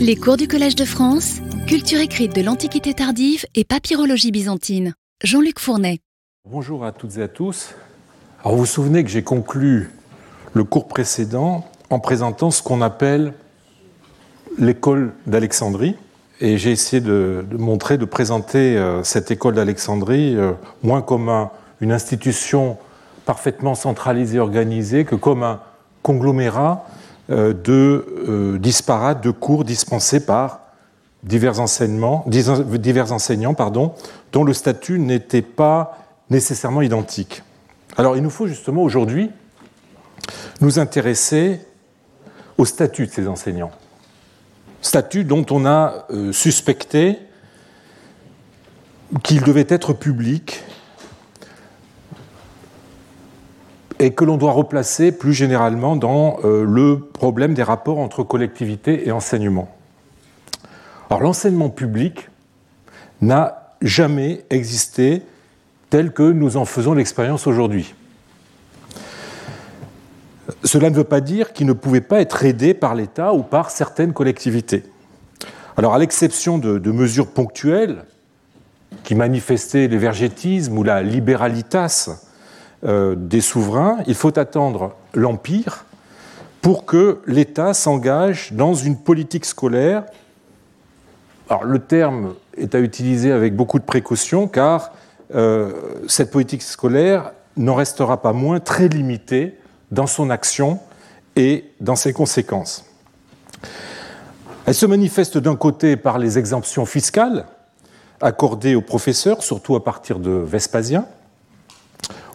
Les cours du Collège de France, culture écrite de l'Antiquité tardive et papyrologie byzantine. Jean-Luc Fournet. Bonjour à toutes et à tous. Alors vous vous souvenez que j'ai conclu le cours précédent en présentant ce qu'on appelle l'école d'Alexandrie. Et j'ai essayé de, montrer, de présenter euh, cette école d'Alexandrie euh, moins comme une institution parfaitement centralisée, organisée, que comme un conglomérat de disparates de cours dispensés par divers, enseignants dont le statut n'était pas nécessairement identique. Alors il nous faut justement aujourd'hui nous intéresser au statut de ces enseignants. Statut dont on a euh, suspecté qu'il devait être public et que l'on doit replacer plus généralement dans euh, le problème des rapports entre collectivité et enseignement. Alors l'enseignement public n'a jamais existé tel que nous en faisons l'expérience aujourd'hui. Cela ne veut pas dire qu'il ne pouvait pas être aidé par l'État ou par certaines collectivités. Alors, à l'exception de, mesures ponctuelles qui manifestaient l'évergétisme ou la libéralitas euh, des souverains, il faut attendre l'Empire pour que l'État s'engage dans une politique scolaire. Alors, le terme est à utiliser avec beaucoup de précaution car euh, cette politique scolaire n'en restera pas moins très limitée dans son action et dans ses conséquences. Elle se manifeste d'un côté par les exemptions fiscales accordées aux professeurs, surtout à partir de Vespasien,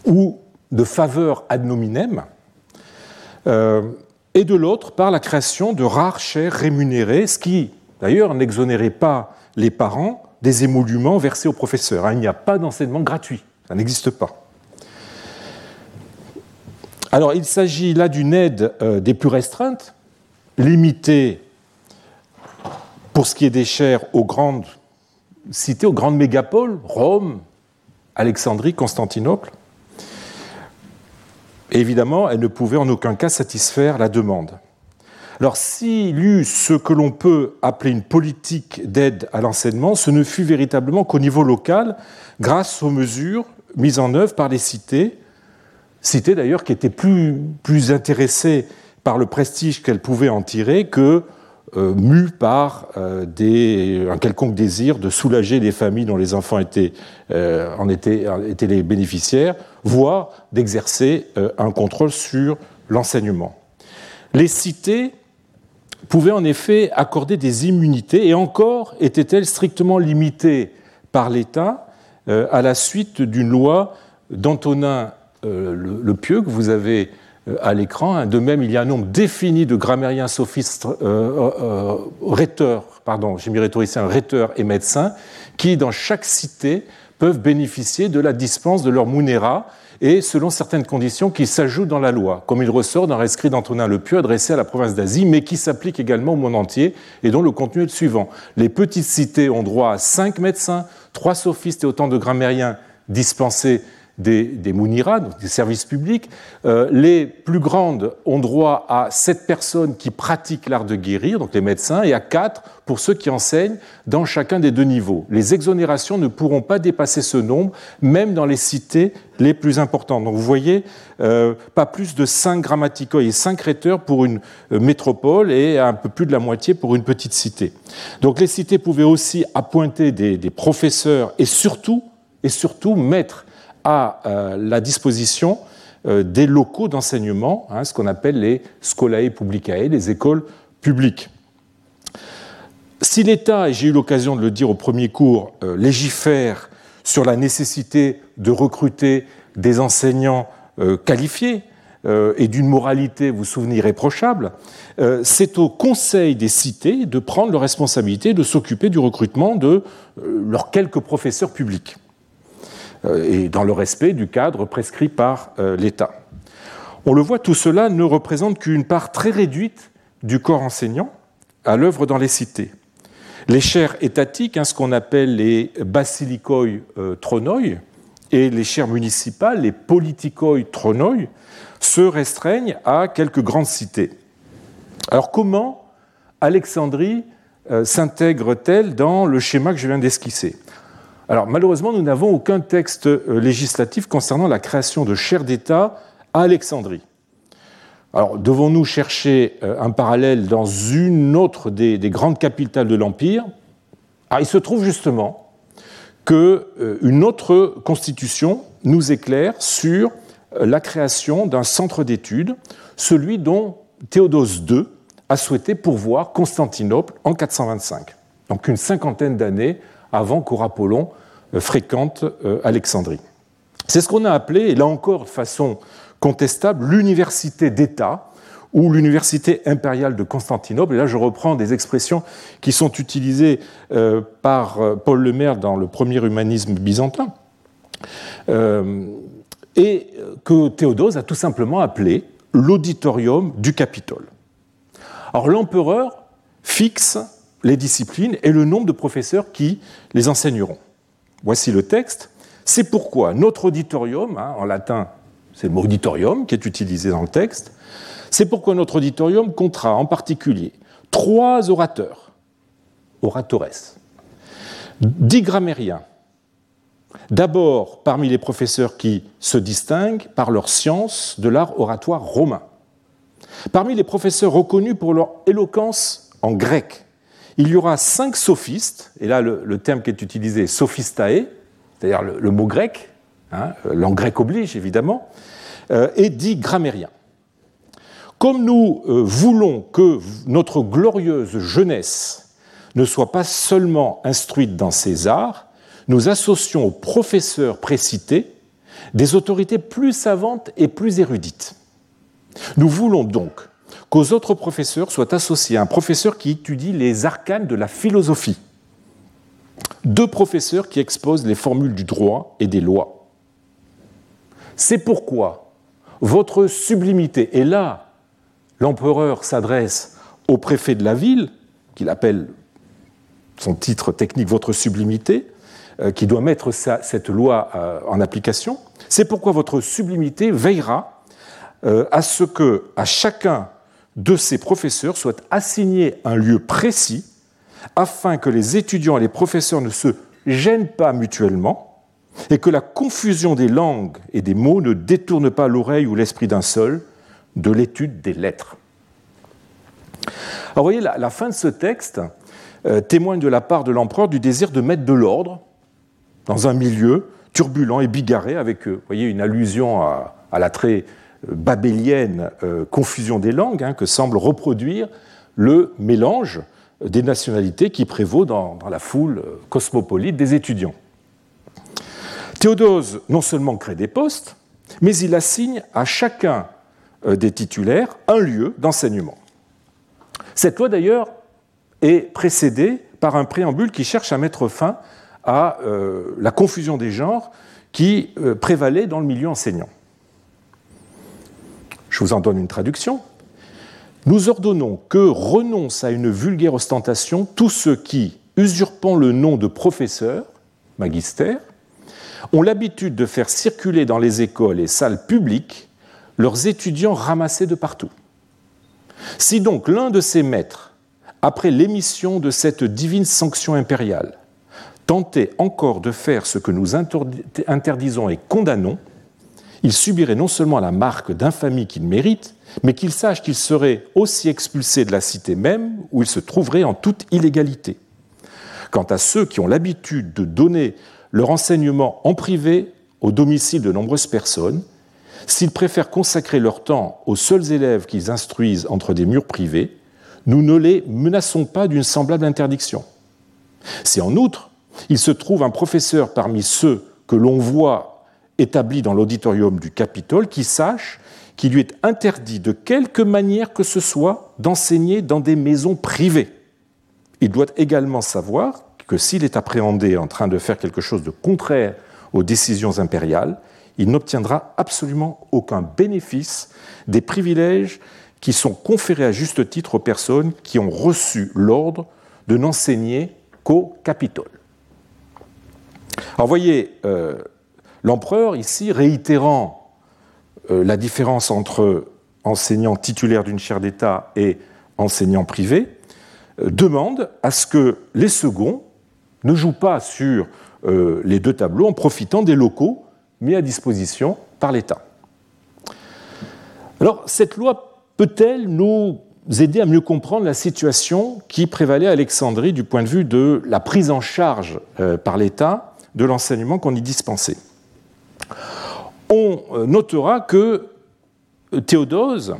ou de faveurs ad nominem, euh, et de l'autre par la création de rares chaires rémunérées, ce qui d'ailleurs n'exonérait pas les parents des émoluments versés aux professeurs. Hein. Il n'y a pas d'enseignement gratuit, ça n'existe pas. Alors il s'agit là d'une aide euh, des plus restreintes, limitée pour ce qui est des chaires aux grandes cités, aux grandes mégapoles, Rome, Alexandrie, Constantinople. Évidemment, elle ne pouvait en aucun cas satisfaire la demande. Alors s'il y eut ce que l'on peut appeler une politique d'aide à l'enseignement, ce ne fut véritablement qu'au niveau local, grâce aux mesures mises en œuvre par les cités cité d'ailleurs qui était plus, plus intéressée par le prestige qu'elle pouvait en tirer que euh, mue par euh, un quelconque désir de soulager les familles dont les enfants étaient, euh, en étaient, étaient, les bénéficiaires, voire d'exercer un contrôle sur l'enseignement. Les cités pouvaient en effet accorder des immunités, et encore étaient-elles strictement limitées par l'État à la suite d'une loi d'Antonin le, pieux que vous avez à l'écran. De même, il y a un nombre défini de grammairiens sophistes, euh, rhéteurs, pardon, j'ai mis rhétoriciens, rhéteurs et médecins, qui, dans chaque cité, peuvent bénéficier de la dispense de leur munera et selon certaines conditions qui s'ajoutent dans la loi, comme il ressort d'un rescrit d'Antonin le Pieux adressé à la province d'Asie, mais qui s'applique également au monde entier et dont le contenu est le suivant. Les petites cités ont droit à cinq médecins, trois sophistes et autant de grammairiens dispensés des, des donc des services publics. Euh, les plus grandes ont droit à sept personnes qui pratiquent l'art de guérir, donc les médecins, et à quatre pour ceux qui enseignent dans chacun des deux niveaux. Les exonérations ne pourront pas dépasser ce nombre, même dans les cités les plus importantes. Donc vous voyez, euh, pas plus de cinq grammaticoi et cinq rhéteurs pour une euh, métropole et un peu plus de la moitié pour une petite cité. Donc les cités pouvaient aussi appointer des, des professeurs et surtout, et surtout mettre à euh, la disposition euh, des locaux d'enseignement, hein, ce qu'on appelle les scolae publicae, les écoles publiques. Si l'État, et j'ai eu l'occasion de le dire au premier cours, euh, légifère sur la nécessité de recruter des enseignants qualifiés et d'une moralité, vous souvenez, irréprochable, c'est au Conseil des cités de prendre la responsabilité de s'occuper du recrutement de leurs quelques professeurs publics. Euh, et dans le respect du cadre prescrit par euh, l'État. On le voit, tout cela ne représente qu'une part très réduite du corps enseignant à l'œuvre dans les cités. Les chaires étatiques, hein, ce qu'on appelle les basilikoi euh, tronoi, et les chaires municipales, les politikoi tronoi, se restreignent à quelques grandes cités. Alors comment Alexandrie s'intègre-t-elle dans le schéma que je viens d'esquisser? Alors malheureusement, nous n'avons aucun texte euh, législatif concernant la création de chaires d'État à Alexandrie. Alors devons-nous chercher euh, un parallèle dans une autre des, grandes capitales de l'Empire? Ah, Il se trouve justement qu'une autre constitution nous éclaire sur la création d'un centre d'études, celui dont Théodose II a souhaité pourvoir Constantinople en 425, donc une cinquantaine d'années avant qu'Aurapollon euh, fréquente euh, Alexandrie. C'est ce qu'on a appelé, et là encore de façon contestable, l'université d'État ou l'université impériale de Constantinople. Et là, je reprends des expressions qui sont utilisées euh, par Paul Lemaire dans le premier humanisme byzantin, et que Théodose a tout simplement appelé l'auditorium du Capitole. Alors l'empereur fixe les disciplines et le nombre de professeurs qui les enseigneront. Voici le texte. C'est pourquoi notre auditorium, hein, en latin c'est le mot auditorium qui est utilisé dans le texte, c'est pourquoi notre auditorium comptera en particulier trois orateurs, oratores, dix grammairiens, d'abord parmi les professeurs qui se distinguent par leur science de l'art oratoire romain, Parmi les professeurs reconnus pour leur éloquence en grec, il y aura cinq sophistes, et là le, terme qui est utilisé sophistae, c'est-à-dire le, mot grec, hein, grecque oblige évidemment, euh, et dix grammairiens. Comme nous euh, voulons que notre glorieuse jeunesse ne soit pas seulement instruite dans ces arts, nous associons aux professeurs précités des autorités plus savantes et plus érudites. Nous voulons donc qu'aux autres professeurs soit associé un professeur qui étudie les arcanes de la philosophie, deux professeurs qui exposent les formules du droit et des lois. C'est pourquoi votre sublimité, et là. L'empereur s'adresse au préfet de la ville, qu'il appelle son titre technique Votre sublimité, euh, qui doit mettre cette loi euh, en application, c'est pourquoi votre sublimité veillera euh, à ce que à chacun de ces professeurs soit assigné un lieu précis afin que les étudiants et les professeurs ne se gênent pas mutuellement et que la confusion des langues et des mots ne détourne pas l'oreille ou l'esprit d'un seul de l'étude des lettres. Alors, vous voyez, la, fin de ce texte euh, témoigne de la part de l'empereur du désir de mettre de l'ordre dans un milieu turbulent et bigarré, avec euh, voyez, une allusion à l'attrait babélienne euh, confusion des langues hein, que semble reproduire le mélange des nationalités qui prévaut dans, la foule euh, cosmopolite des étudiants. Théodose non seulement crée des postes, mais il assigne à chacun euh, des titulaires un lieu d'enseignement. Cette loi d'ailleurs est précédée par un préambule qui cherche à mettre fin à la confusion des genres qui prévalait dans le milieu enseignant. Je vous en donne une traduction. Nous ordonnons que renoncent à une vulgaire ostentation tous ceux qui, usurpant le nom de professeur, magister, ont l'habitude de faire circuler dans les écoles et salles publiques leurs étudiants ramassés de partout. Si donc l'un de ces maîtres, après l'émission de cette divine sanction impériale, tentait encore de faire ce que nous interdisons et condamnons, il subirait non seulement la marque d'infamie qu'il mérite, mais qu'il sache qu'il serait aussi expulsé de la cité même où il se trouverait en toute illégalité. Quant à ceux qui ont l'habitude de donner leur enseignement en privé au domicile de nombreuses personnes, s'ils préfèrent consacrer leur temps aux seuls élèves qu'ils instruisent entre des murs privés, nous ne les menaçons pas d'une semblable interdiction. Si en outre, il se trouve un professeur parmi ceux que l'on voit établi dans l'auditorium du Capitole qui sache qu'il lui est interdit de quelque manière que ce soit d'enseigner dans des maisons privées. Il doit également savoir que s'il est appréhendé en train de faire quelque chose de contraire aux décisions impériales, il n'obtiendra absolument aucun bénéfice des privilèges qui sont conférés à juste titre aux personnes qui ont reçu l'ordre de n'enseigner qu'au Capitole. Alors voyez, euh, L'empereur, ici, réitérant euh, la différence entre enseignant titulaire d'une chaire d'État et enseignant privé, demande à ce que les seconds ne jouent pas sur les deux tableaux en profitant des locaux mis à disposition par l'État. Alors, cette loi peut-elle nous aider à mieux comprendre la situation qui prévalait à Alexandrie du point de vue de la prise en charge euh, par l'État de l'enseignement qu'on y dispensait? On euh, notera que euh, Théodose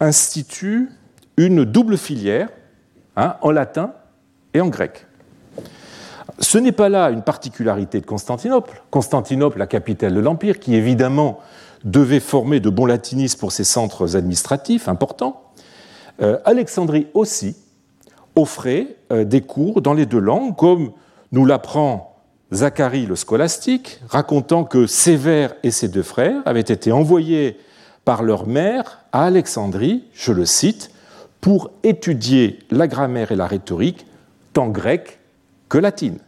institue une double filière hein, en latin et en grec. Ce n'est pas là une particularité de Constantinople. Constantinople, la capitale de l'Empire, qui évidemment devait former de bons latinistes pour ses centres administratifs importants, euh, Alexandrie aussi offrait des cours dans les deux langues, comme nous l'apprend Zacharie le scolastique, racontant que Sévère et ses deux frères avaient été envoyés par leur mère à Alexandrie, je le cite, pour étudier la grammaire et la rhétorique, tant grecque que latine.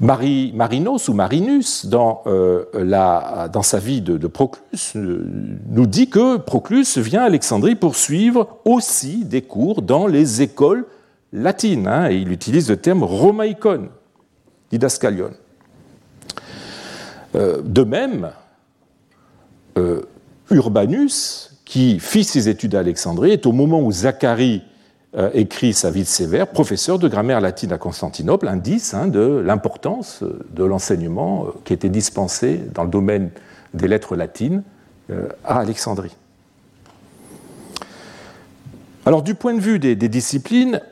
Marinos ou Marinus, dans, euh, sa vie de, Proclus, euh, nous dit que Proclus vient à Alexandrie pour suivre aussi des cours dans les écoles latines. Hein, et il utilise le terme romaïkon, didascalion. Euh, de même, Urbanus, qui fit ses études à Alexandrie, est au moment où Zacharie euh, écrit sa vie de sévère, professeur de grammaire latine à Constantinople, indice hein, de l'importance de l'enseignement euh, qui était dispensé dans le domaine des lettres latines euh, à Alexandrie. Alors du point de vue des, disciplines,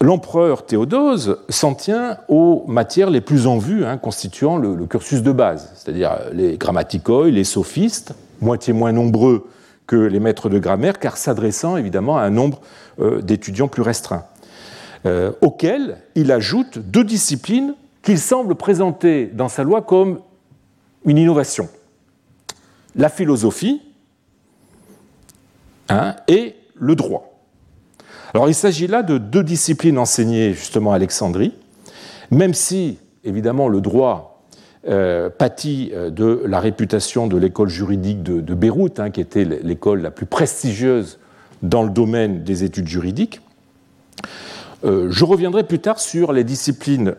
l'empereur Théodose s'en tient aux matières les plus en vue hein, constituant le, cursus de base, c'est-à-dire les grammaticoi, les sophistes, moitié moins nombreux que les maîtres de grammaire, car s'adressant évidemment à un nombre euh, d'étudiants plus restreints, euh, auxquels il ajoute deux disciplines qu'il semble présenter dans sa loi comme une innovation. La philosophie hein, et le droit. Alors il s'agit là de deux disciplines enseignées justement à Alexandrie, même si évidemment le droit euh, pâtit euh, de la réputation de l'école juridique de, Beyrouth, hein, qui était l'école la plus prestigieuse dans le domaine des études juridiques. Euh, je reviendrai plus tard sur les disciplines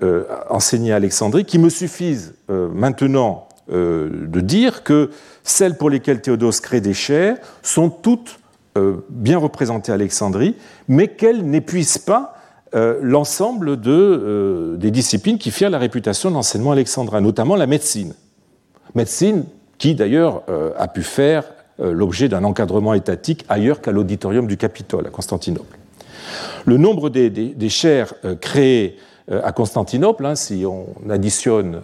enseignées à Alexandrie, qui me suffisent maintenant de dire que celles pour lesquelles Théodose crée des chaires sont toutes bien représentées à Alexandrie, mais qu'elles n'épuisent pas euh, l'ensemble euh, des disciplines qui firent la réputation de l'enseignement alexandrin, notamment la médecine. Médecine qui d'ailleurs euh, a pu faire l'objet d'un encadrement étatique ailleurs qu'à l'auditorium du Capitole à Constantinople. Le nombre des, des, chaires créées à Constantinople, hein, si on additionne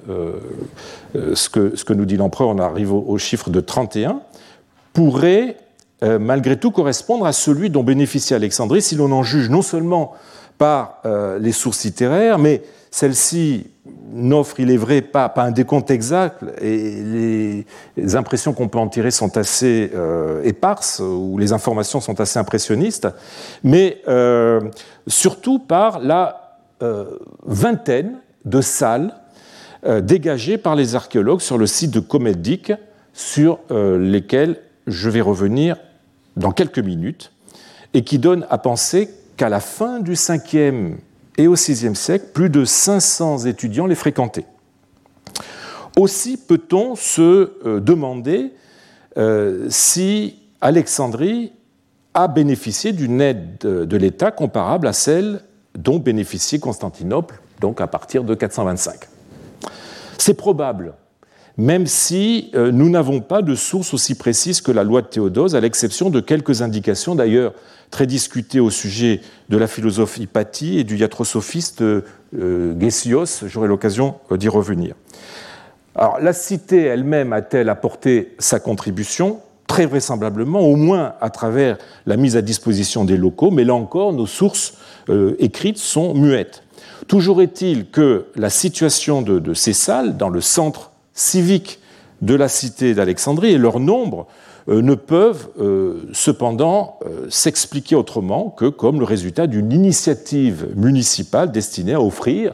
ce que, nous dit l'empereur, on arrive au, chiffre de 31, pourrait malgré tout correspondre à celui dont bénéficie Alexandrie si l'on en juge non seulement par euh, les sources littéraires, mais celle-ci n'offre, il est vrai, pas, un décompte exact, et les, impressions qu'on peut en tirer sont assez euh, éparses, ou les informations sont assez impressionnistes, mais euh, surtout par la vingtaine de salles dégagées par les archéologues sur le site de Comeldic, sur lesquelles je vais revenir dans quelques minutes, et qui donnent à penser qu'à la fin du 5e et au 6e siècle, plus de 500 étudiants les fréquentaient. Aussi peut-on se euh, demander euh, si Alexandrie a bénéficié d'une aide de l'État comparable à celle dont bénéficiait Constantinople, donc à partir de 425. C'est probable, même si euh, nous n'avons pas de source aussi précise que la loi de Théodose, à l'exception de quelques indications d'ailleurs très discuté au sujet de la philosophe Hypatie et du iatrosophiste euh, Gessios. J'aurai l'occasion euh, d'y revenir. Alors, la cité elle-même a-t-elle apporté sa contribution? Très vraisemblablement, au moins à travers la mise à disposition des locaux, mais là encore, nos sources euh, écrites sont muettes. Toujours est-il que la situation de, de, ces salles dans le centre civique de la cité d'Alexandrie et leur nombre euh, ne peuvent euh, cependant euh, s'expliquer autrement que comme le résultat d'une initiative municipale destinée à offrir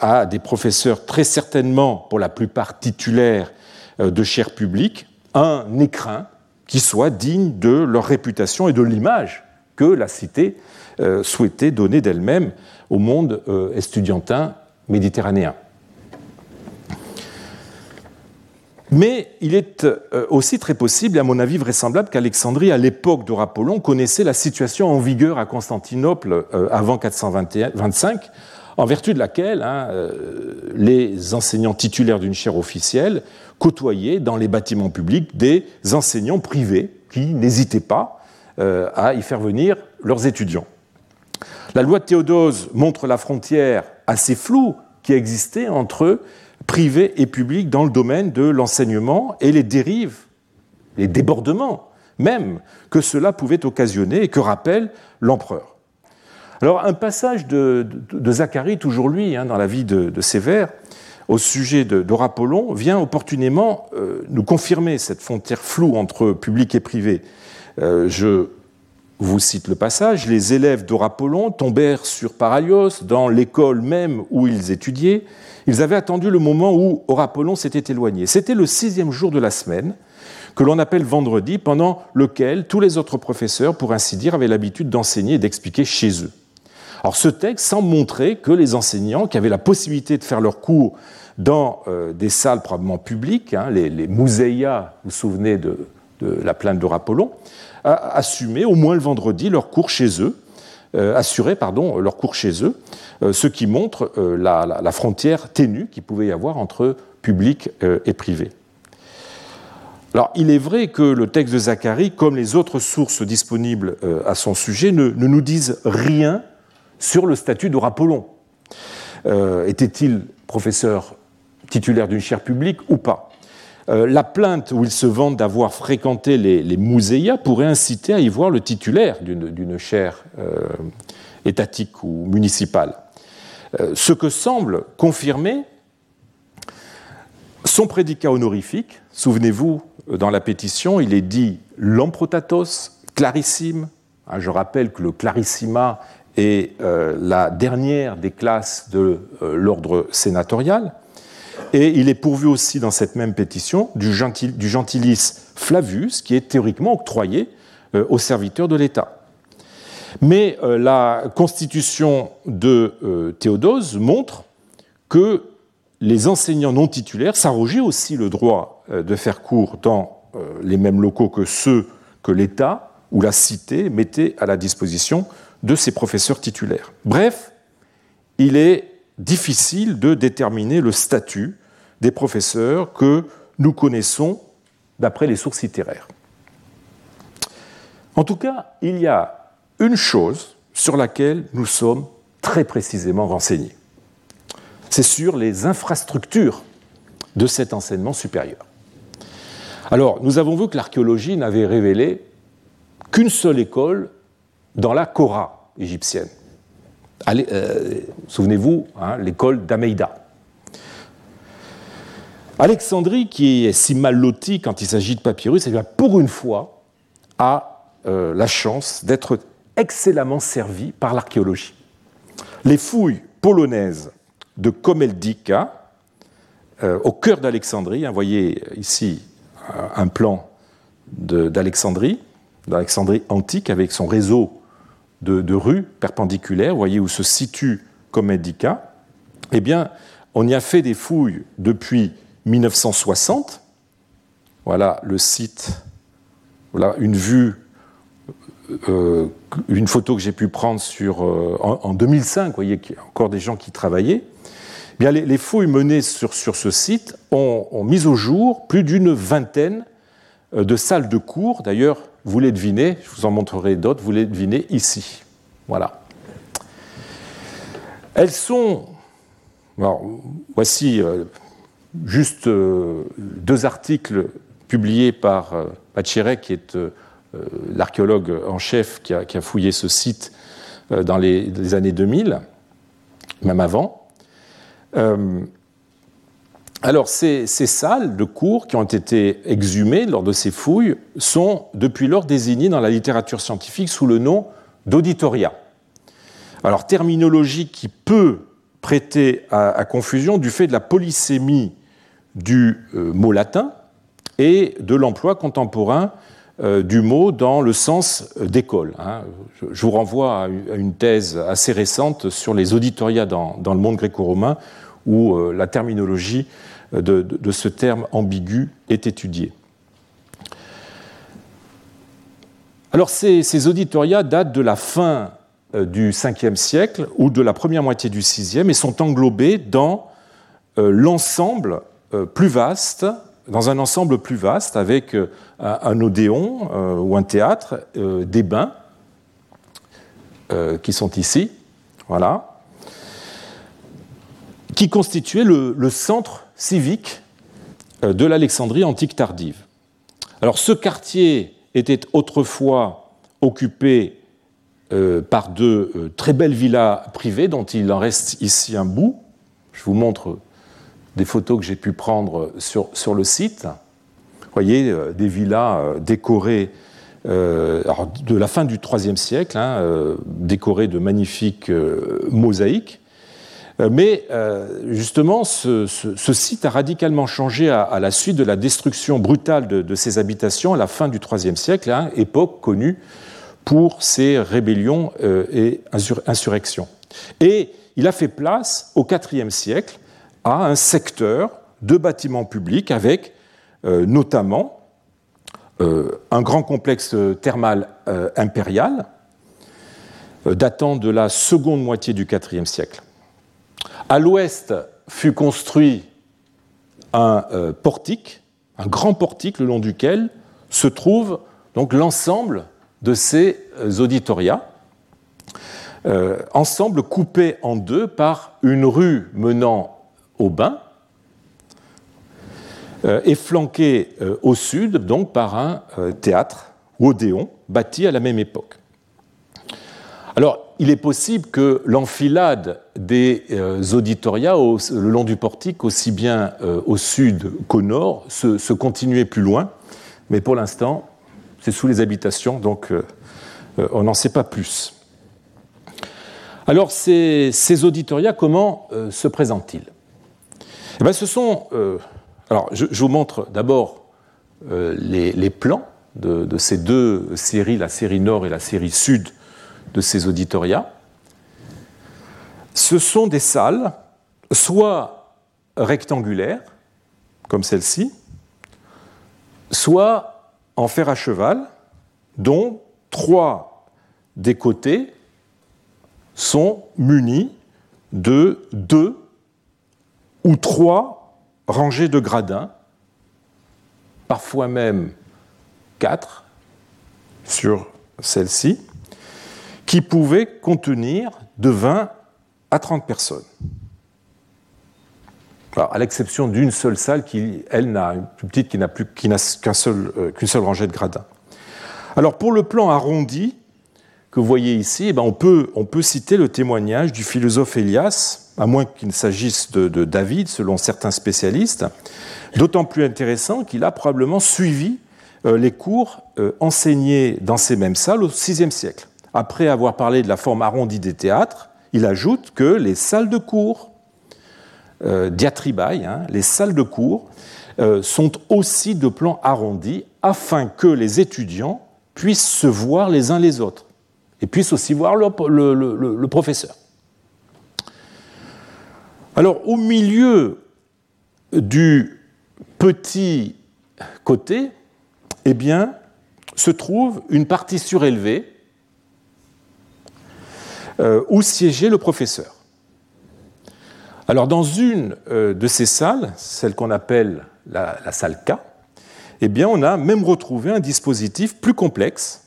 à des professeurs très certainement, pour la plupart titulaires de chaires publiques, un écrin qui soit digne de leur réputation et de l'image que la cité souhaitait donner d'elle-même au monde estudiantin méditerranéen. Mais il est euh, aussi très possible, et à mon avis vraisemblable, qu'Alexandrie, à l'époque d'Aurapollon, connaissait la situation en vigueur à Constantinople euh, avant 425, en vertu de laquelle hein, euh, les enseignants titulaires d'une chaire officielle côtoyaient dans les bâtiments publics des enseignants privés qui n'hésitaient pas à y faire venir leurs étudiants. La loi de Théodose montre la frontière assez floue qui existait entre privé et public dans le domaine de l'enseignement et les dérives, les débordements même que cela pouvait occasionner et que rappelle l'empereur. Alors un passage de, Zacharie, toujours lui, hein, dans la vie de, Sévère, au sujet d'Orapollon, vient opportunément euh, nous confirmer cette frontière floue entre public et privé. Euh, je vous cite le passage, les élèves d'Orapollon tombèrent sur Paralios dans l'école même où ils étudiaient, ils avaient attendu le moment où Aurapollon s'était éloigné. C'était le sixième jour de la semaine, que l'on appelle vendredi, pendant lequel tous les autres professeurs, pour ainsi dire, avaient l'habitude d'enseigner et d'expliquer chez eux. Alors ce texte semble montrer que les enseignants qui avaient la possibilité de faire leurs cours dans euh, des salles probablement publiques, hein, les, les vous vous souvenez de, la plainte d'Aurapollon, assumaient au moins le vendredi leurs cours chez eux, euh, assurer leur cours chez eux, euh, ce qui montre euh, la, frontière ténue qu'il pouvait y avoir entre public et privé. Alors, il est vrai que le texte de Zacharie, comme les autres sources disponibles à son sujet, ne, nous disent rien sur le statut d'Aurapollon. Était-il professeur titulaire d'une chaire publique ou pas? Euh, la plainte où il se vante d'avoir fréquenté les, les pourrait inciter à y voir le titulaire d'une chaire euh, étatique ou municipale. Euh, ce que semble confirmer son prédicat honorifique, souvenez-vous, dans la pétition, il est dit l'emprotatos clarissime. Hein, je rappelle que le clarissima est la dernière des classes de l'ordre sénatorial. Et il est pourvu aussi dans cette même pétition du, gentilis Flavius, qui est théoriquement octroyé euh, aux serviteurs de l'État. Mais euh, la constitution de euh, Théodose montre que les enseignants non titulaires s'arrogeaient aussi le droit de faire cours dans les mêmes locaux que ceux que l'État ou la cité mettait à la disposition de ses professeurs titulaires. Bref, il est difficile de déterminer le statut des professeurs que nous connaissons d'après les sources littéraires. En tout cas, il y a une chose sur laquelle nous sommes très précisément renseignés. C'est sur les infrastructures de cet enseignement supérieur. Alors, nous avons vu que l'archéologie n'avait révélé qu'une seule école dans la Kora égyptienne. Euh, souvenez-vous, hein, l'école d'Ameida. Alexandrie, qui est si mal lotie quand il s'agit de papyrus, pour une fois, a euh, la chance d'être excellemment servie par l'archéologie. Les fouilles polonaises de Komeldika, euh, au cœur d'Alexandrie, vous voyez ici un plan d'Alexandrie, d'Alexandrie antique, avec son réseau de, rues perpendiculaires, vous voyez où se situe Comedica, eh bien, on y a fait des fouilles depuis 1960. Voilà le site, voilà une vue, euh, une photo que j'ai pu prendre sur, euh, en, 2005, vous voyez qu'il y a encore des gens qui travaillaient. Eh bien, les, fouilles menées sur, ce site ont, mis au jour plus d'une vingtaine euh, de salles de cours. D'ailleurs, vous les devinez, je vous en montrerai d'autres, vous les devinez ici. Voilà. Elles sont. voici euh, juste euh, deux articles publiés par euh, qui est euh, l'archéologue en chef qui a, fouillé ce site dans les, les, années 2000, même avant. Alors, ces, salles de cours qui ont été exhumées lors de ces fouilles sont depuis lors désignées dans la littérature scientifique sous le nom d'auditoria. Alors, terminologie qui peut prêter à, confusion du fait de la polysémie du euh, mot latin et de l'emploi contemporain du mot dans le sens d'école. Hein. Je vous renvoie à une thèse assez récente sur les auditorias dans, le monde gréco-romain où la terminologie de, ce terme ambigu est étudiée. Alors ces, ces auditoria datent de la fin du 5e siècle ou de la première moitié du 6e et sont englobés dans l'ensemble plus vaste dans un ensemble plus vaste avec euh, un odéon euh, ou un théâtre, euh, des bains qui sont ici, voilà, qui constituaient le, centre civique de l'Alexandrie antique tardive. Alors ce quartier était autrefois occupé par de très belles villas privées dont il en reste ici un bout. Je vous montre des photos que j'ai pu prendre sur, le site. Vous voyez, euh, des villas euh, décorées euh, de la fin du IIIe siècle, hein, décorées de magnifiques mosaïques. Mais justement, ce, site a radicalement changé à, la suite de la destruction brutale de, ces habitations à la fin du IIIe siècle, hein, époque connue pour ses rébellions et insurrections. Et il a fait place au IVe siècle à un secteur de bâtiments publics avec euh, notamment euh, un grand complexe thermal euh, impérial datant de la seconde moitié du IVe siècle. À l'ouest fut construit un portique, un grand portique le long duquel se trouve donc l'ensemble de ces auditoria, ensemble coupés en deux par une rue menant au bain, euh, est flanqué euh, au sud donc par un euh, théâtre, Odéon, bâti à la même époque. Il est possible que l'enfilade des auditoria le long du portique, aussi bien au sud qu'au nord, se, continuait plus loin, mais pour l'instant, c'est sous les habitations, donc on n'en sait pas plus. Alors, ces, ces auditoria, comment se présentent-ils? Eh ben, ce sont. Euh, alors, je, vous montre d'abord euh, les, plans de, ces deux séries, la série nord et la série sud de ces auditoria. Ce sont des salles, soit rectangulaires, comme celle-ci, soit en fer à cheval, dont trois des côtés sont munis de deux ou trois rangées de gradins, parfois même quatre sur celle-ci, qui pouvaient contenir de 20 à 30 personnes. à l'exception d'une seule salle qui, elle, n'a plus petite qui n'a plus euh, qu'une seule rangée de gradins. Alors pour le plan arrondi que vous voyez ici, eh ben, on, peut, on peut citer le témoignage du philosophe Elias à moins qu'il s'agisse de, David, selon certains spécialistes, d'autant plus intéressant qu'il a probablement suivi euh, les cours euh, enseignés dans ces mêmes salles au VIe siècle. Après avoir parlé de la forme arrondie des théâtres, il ajoute que les salles de cours, euh, hein, les salles de cours, sont aussi de plan arrondi afin que les étudiants puissent se voir les uns les autres et puissent aussi voir le professeur. Alors au milieu du petit côté, eh bien, se trouve une partie surélevée euh, où siégeait le professeur. Alors dans une euh, de ces salles, celle qu'on appelle la, salle K, eh on a même retrouvé un dispositif plus complexe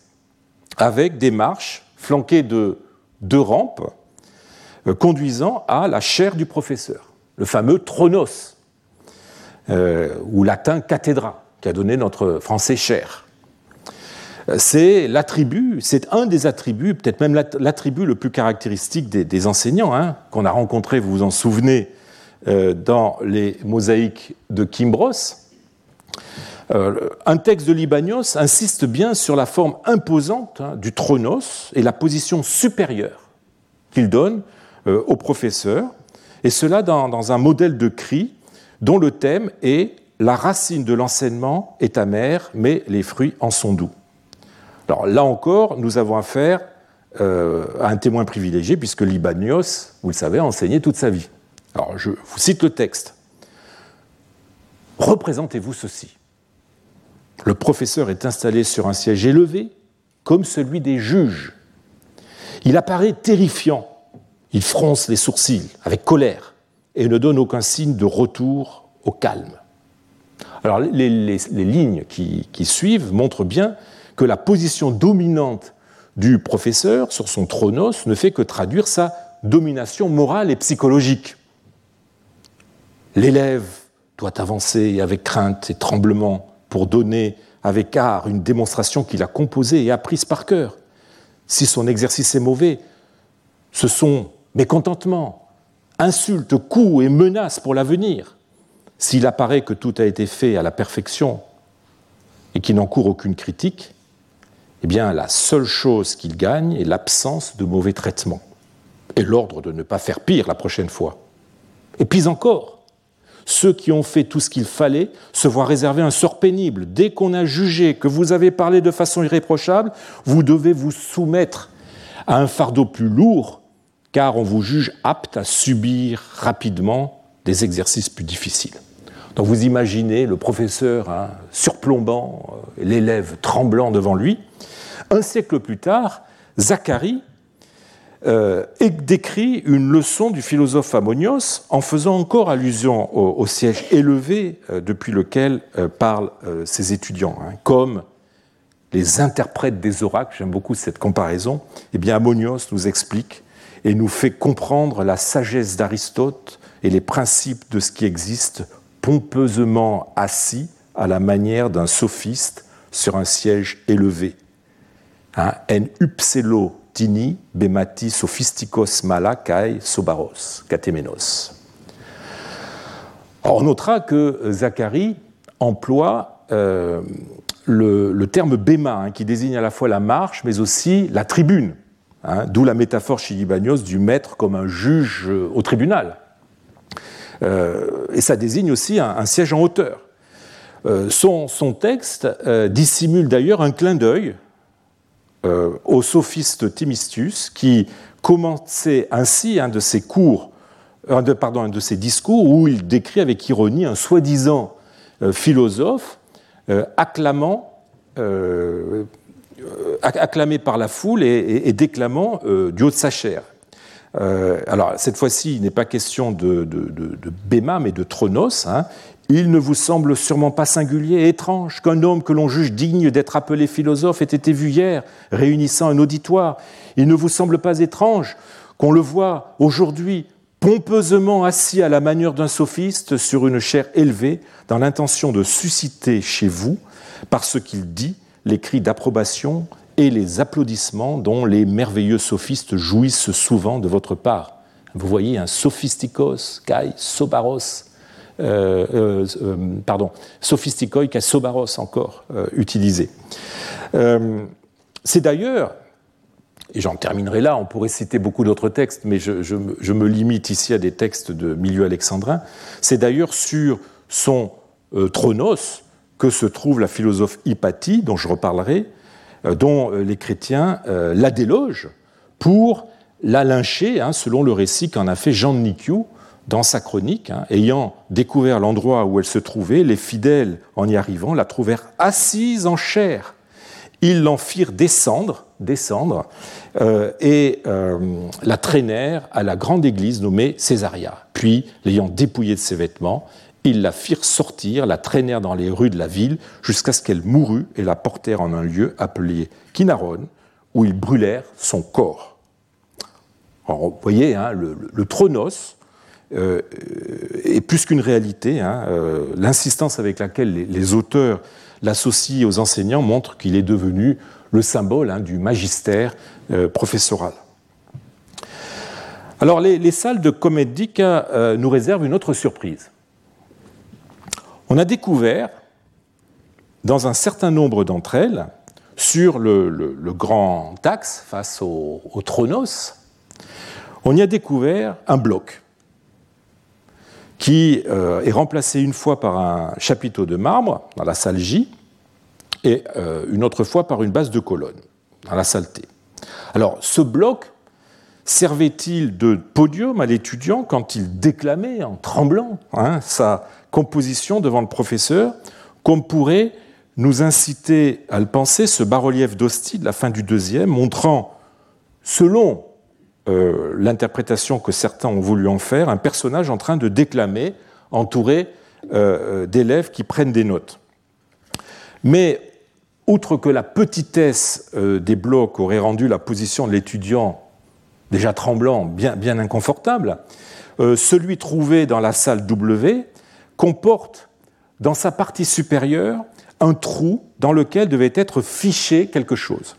avec des marches flanquées de deux rampes euh, conduisant à la chaire du professeur, le fameux tronos, ou latin cathédra, qui a donné notre français chaire. Euh, c'est l'attribut, c'est un des attributs, peut-être même l'attribut le plus caractéristique des, enseignants, hein, qu'on a rencontré, vous vous en souvenez, dans les mosaïques de Kimbros. un texte de Libanios insiste bien sur la forme imposante hein, du tronos et la position supérieure qu'il donne euh, au professeur, et cela dans, un modèle de cri dont le thème est La racine de l'enseignement est amère, mais les fruits en sont doux. Alors là encore, nous avons affaire euh, à un témoin privilégié, puisque Libanios, vous le savez, a enseigné toute sa vie. Alors je vous cite le texte. Représentez-vous ceci. Le professeur est installé sur un siège élevé, comme celui des juges. Il apparaît terrifiant. Il fronce les sourcils avec colère et ne donne aucun signe de retour au calme. Alors les, lignes qui, suivent montrent bien que la position dominante du professeur sur son tronos ne fait que traduire sa domination morale et psychologique. L'élève doit avancer avec crainte et tremblement pour donner avec art une démonstration qu'il a composée et apprise par cœur. Si son exercice est mauvais, ce sont mécontentements, insultes, coups et menaces pour l'avenir. S'il apparaît que tout a été fait à la perfection et qu'il n'encourt aucune critique, eh bien la seule chose qu'il gagne est l'absence de mauvais traitements et l'ordre de ne pas faire pire la prochaine fois. Et puis encore, ceux qui ont fait tout ce qu'il fallait se voient réserver un sort pénible. Dès qu'on a jugé que vous avez parlé de façon irréprochable, vous devez vous soumettre à un fardeau plus lourd, car on vous juge apte à subir rapidement des exercices plus difficiles. Donc vous imaginez le professeur hein, surplombant, euh, l'élève tremblant devant lui. Un siècle plus tard, Zacharie euh, décrit une leçon du philosophe Ammonios en faisant encore allusion au, siège élevé euh, depuis lequel parlent ses étudiants, hein, comme les interprètes des oracles, j'aime beaucoup cette comparaison, eh Ammonios nous explique et nous fait comprendre la sagesse d'Aristote et les principes de ce qui existe pompeusement assis à la manière d'un sophiste sur un siège élevé. Hein, en upselo tini bemati sophistikos mala kai sobaros, katemenos. on notera que Zacharie emploie euh, le, terme bema, hein, qui désigne à la fois la marche, mais aussi la tribune, hein, d'où la métaphore chez Libanios du maître comme un juge au tribunal. Euh, et ça désigne aussi un, siège en hauteur. Euh, son, texte euh, dissimule d'ailleurs un clin d'œil au sophiste Thymistus qui commençait ainsi un de ses cours, un de ses discours où il décrit avec ironie un soi-disant philosophe acclamant acclamé par la foule et, déclamant du haut de sa chair. Euh, alors, cette fois-ci, il n'est pas question de, de, Béma, mais de Tronos. Hein. Il ne vous semble sûrement pas singulier et étrange qu'un homme que l'on juge digne d'être appelé philosophe ait été vu hier, réunissant un auditoire. Il ne vous semble pas étrange qu'on le voit aujourd'hui pompeusement assis à la manière d'un sophiste sur une chaire élevée, dans l'intention de susciter chez vous, par ce qu'il dit, les cris d'approbation et les applaudissements dont les merveilleux sophistes jouissent souvent de votre part. Vous voyez un sophistikos, kai, sobaros, euh, euh, euh, pardon, sophistikoi, kai, sobaros encore utilisé. C'est d'ailleurs, et j'en terminerai là, on pourrait citer beaucoup d'autres textes, mais je, me limite ici à des textes de milieu alexandrin, c'est d'ailleurs sur son tronos que se trouve la philosophe Hypatie, dont je reparlerai, dont les chrétiens la délogent pour la lyncher, hein, selon le récit qu'en a fait Jean de Nicchio dans sa chronique. Hein, ayant découvert l'endroit où elle se trouvait, les fidèles, en y arrivant, la trouvèrent assise en chair. Ils l'en firent descendre, descendre et la traînèrent à la grande église nommée Césaria. Puis, l'ayant dépouillée de ses vêtements, ils la firent sortir, la traînèrent dans les rues de la ville jusqu'à ce qu'elle mourût et la portèrent en un lieu appelé Kinaron, où ils brûlèrent son corps. vous voyez, hein, le, tronos euh, est plus qu'une réalité. Hein, euh, l'insistance avec laquelle les, auteurs l'associent aux enseignants montre qu'il est devenu le symbole hein, du magistère euh, professoral. Alors les, salles de Comédica nous réservent une autre surprise on a découvert, dans un certain nombre d'entre elles, sur le, grand axe face au, Tronos, on y a découvert un bloc qui euh, est remplacé une fois par un chapiteau de marbre dans la salle J, et une autre fois par une base de colonnes, dans la saleté. Alors, ce bloc servait-il de podium à l'étudiant quand il déclamait en tremblant hein, sa composition devant le professeur, comme pourrait nous inciter à le penser ce bas-relief d'Hostie de la fin du deuxième, montrant, selon euh, l'interprétation que certains ont voulu en faire, un personnage en train de déclamer, entouré euh, d'élèves qui prennent des notes. Mais outre que la petitesse euh, des blocs aurait rendu la position de l'étudiant déjà tremblant, bien, bien inconfortable, celui trouvé dans la salle W comporte dans sa partie supérieure un trou dans lequel devait être fiché quelque chose.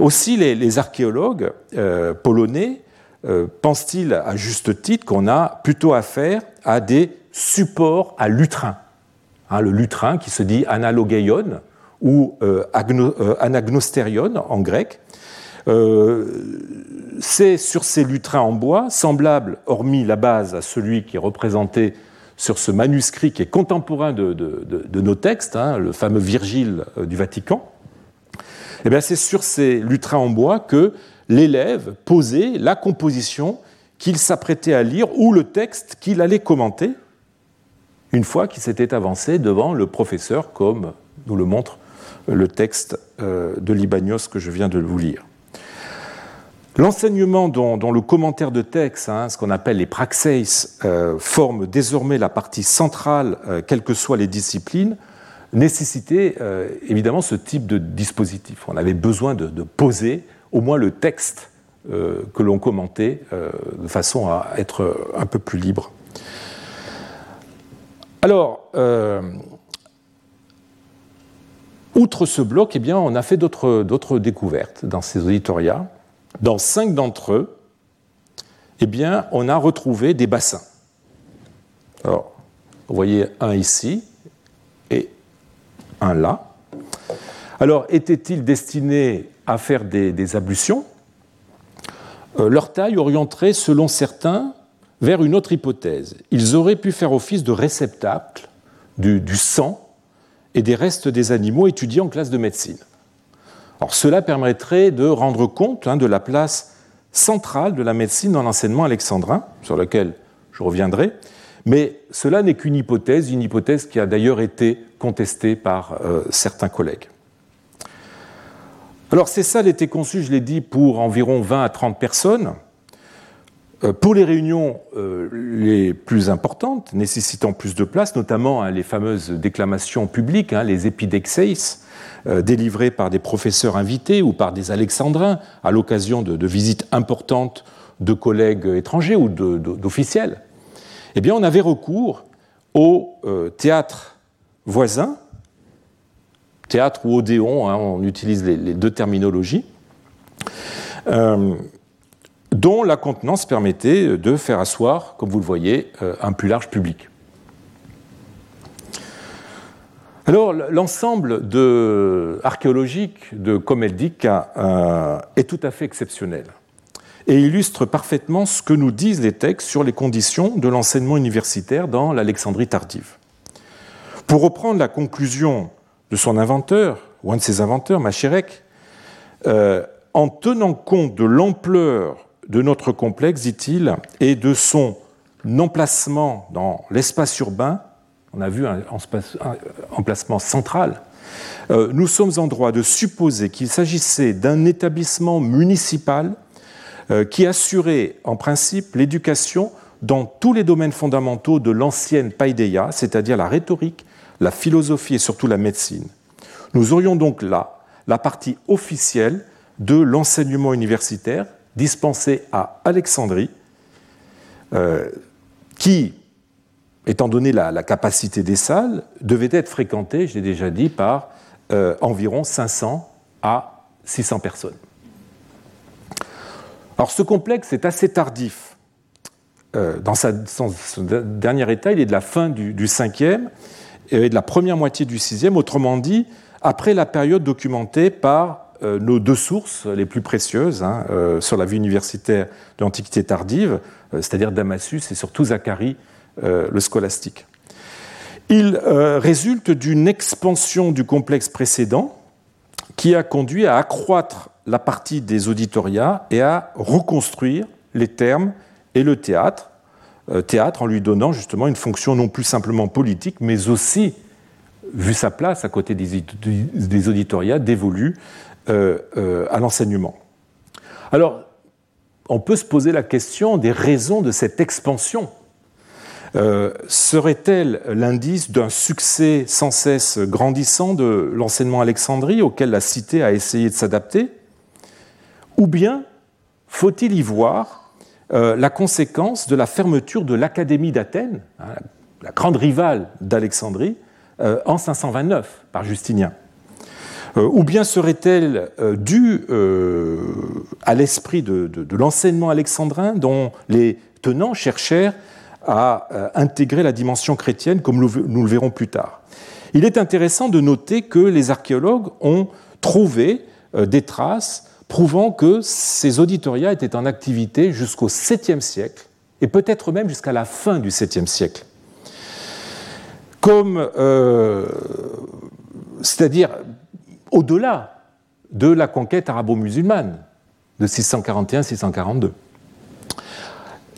Aussi, les, archéologues euh, polonais euh, pensent-ils à juste titre qu'on a plutôt affaire à des supports à lutrin. Hein, le lutrin qui se dit analogeion ou euh, anagnosterion en grec. C'est sur ces lutrins en bois, semblables, hormis la base, à celui qui est représenté sur ce manuscrit qui est contemporain de, nos textes, hein, le fameux Virgile euh, du Vatican, eh c'est sur ces lutrins en bois que l'élève posait la composition qu'il s'apprêtait à lire ou le texte qu'il allait commenter une fois qu'il s'était avancé devant le professeur, comme nous le montre le texte euh, de Libanios que je viens de vous lire. L'enseignement dont, le commentaire de texte, hein, ce qu'on appelle les praxeis, euh, forme désormais la partie centrale, euh, quelles que soient les disciplines, nécessitait euh, évidemment ce type de dispositif. On avait besoin de, poser au moins le texte que l'on commentait de façon à être un peu plus libre. Alors, outre ce bloc, eh bien, on a fait d'autres découvertes dans ces auditoriats. Dans cinq d'entre eux, eh bien, on a retrouvé des bassins. Alors, vous voyez un ici un là. Alors, étaient-ils destinés à faire des, ablutions? Euh, Leur taille orienterait, selon certains, vers une autre hypothèse. Ils auraient pu faire office de réceptacle du, sang et des restes des animaux étudiés en classe de médecine cela permettrait de rendre compte hein, de la place centrale de la médecine dans l'enseignement alexandrin, sur laquelle je reviendrai, mais cela n'est qu'une hypothèse, une hypothèse qui a d'ailleurs été contestée par euh, certains collègues. Alors ces salles étaient conçues, je l'ai dit, pour environ 20 à 30 personnes. Euh, pour les réunions euh, les plus importantes, nécessitant plus de place, notamment hein, les fameuses déclamations publiques, hein, les épidexeis, délivrés par des professeurs invités ou par des alexandrins à l'occasion de, visites importantes de collègues étrangers ou d'officiels, eh bien, on avait recours au théâtre voisin, théâtre ou odéon, hein, on utilise les, deux terminologies, euh, dont la contenance permettait de faire asseoir, comme vous le voyez, un plus large public. Alors, l'ensemble archéologique de Comeldic euh, est tout à fait exceptionnel et illustre parfaitement ce que nous disent les textes sur les conditions de l'enseignement universitaire dans l'Alexandrie tardive. Pour reprendre la conclusion de son inventeur, ou un de ses inventeurs, Machérek, euh, en tenant compte de l'ampleur de notre complexe, dit-il, et de son emplacement dans l'espace urbain, on a vu un, emplacement central, euh, nous sommes en droit de supposer qu'il s'agissait d'un établissement municipal euh, qui assurait en principe l'éducation dans tous les domaines fondamentaux de l'ancienne paideia, c'est-à-dire la rhétorique, la philosophie et surtout la médecine. Nous aurions donc là la partie officielle de l'enseignement universitaire dispensé à Alexandrie, euh, qui étant donné la, capacité des salles, devait être fréquenté, je l'ai déjà dit, par euh, environ 500 à 600 personnes. Alors ce complexe est assez tardif. Euh, dans sa, son, dernier état, il est de la fin du, 5e et de la première moitié du 6e, autrement dit, après la période documentée par euh, nos deux sources les plus précieuses hein, sur la vie universitaire de l'Antiquité tardive, c'est-à-dire Damasus et surtout Zacharie euh, le scolastique. Il résulte d'une expansion du complexe précédent qui a conduit à accroître la partie des auditoria et à reconstruire les termes et le théâtre, théâtre en lui donnant justement une fonction non plus simplement politique, mais aussi vu sa place à côté des, des auditoria, dévolue euh, euh, à l'enseignement. Alors, on peut se poser la question des raisons de cette expansion. Euh, serait-elle l'indice d'un succès sans cesse grandissant de l'enseignement Alexandrie auquel la cité a essayé de s'adapter? Ou bien faut-il y voir la conséquence de la fermeture de l'Académie d'Athènes, hein, la grande rivale d'Alexandrie, euh, en 529 par Justinien. Euh, ou bien serait-elle euh, due à l'esprit de, l'enseignement alexandrin dont les tenants cherchèrent à intégrer la dimension chrétienne, comme nous le verrons plus tard. Il est intéressant de noter que les archéologues ont trouvé des traces prouvant que ces auditoria étaient en activité jusqu'au 7e siècle, et peut-être même jusqu'à la fin du 7e siècle comme, euh, c'est-à-dire au-delà de la conquête arabo-musulmane de 641-642.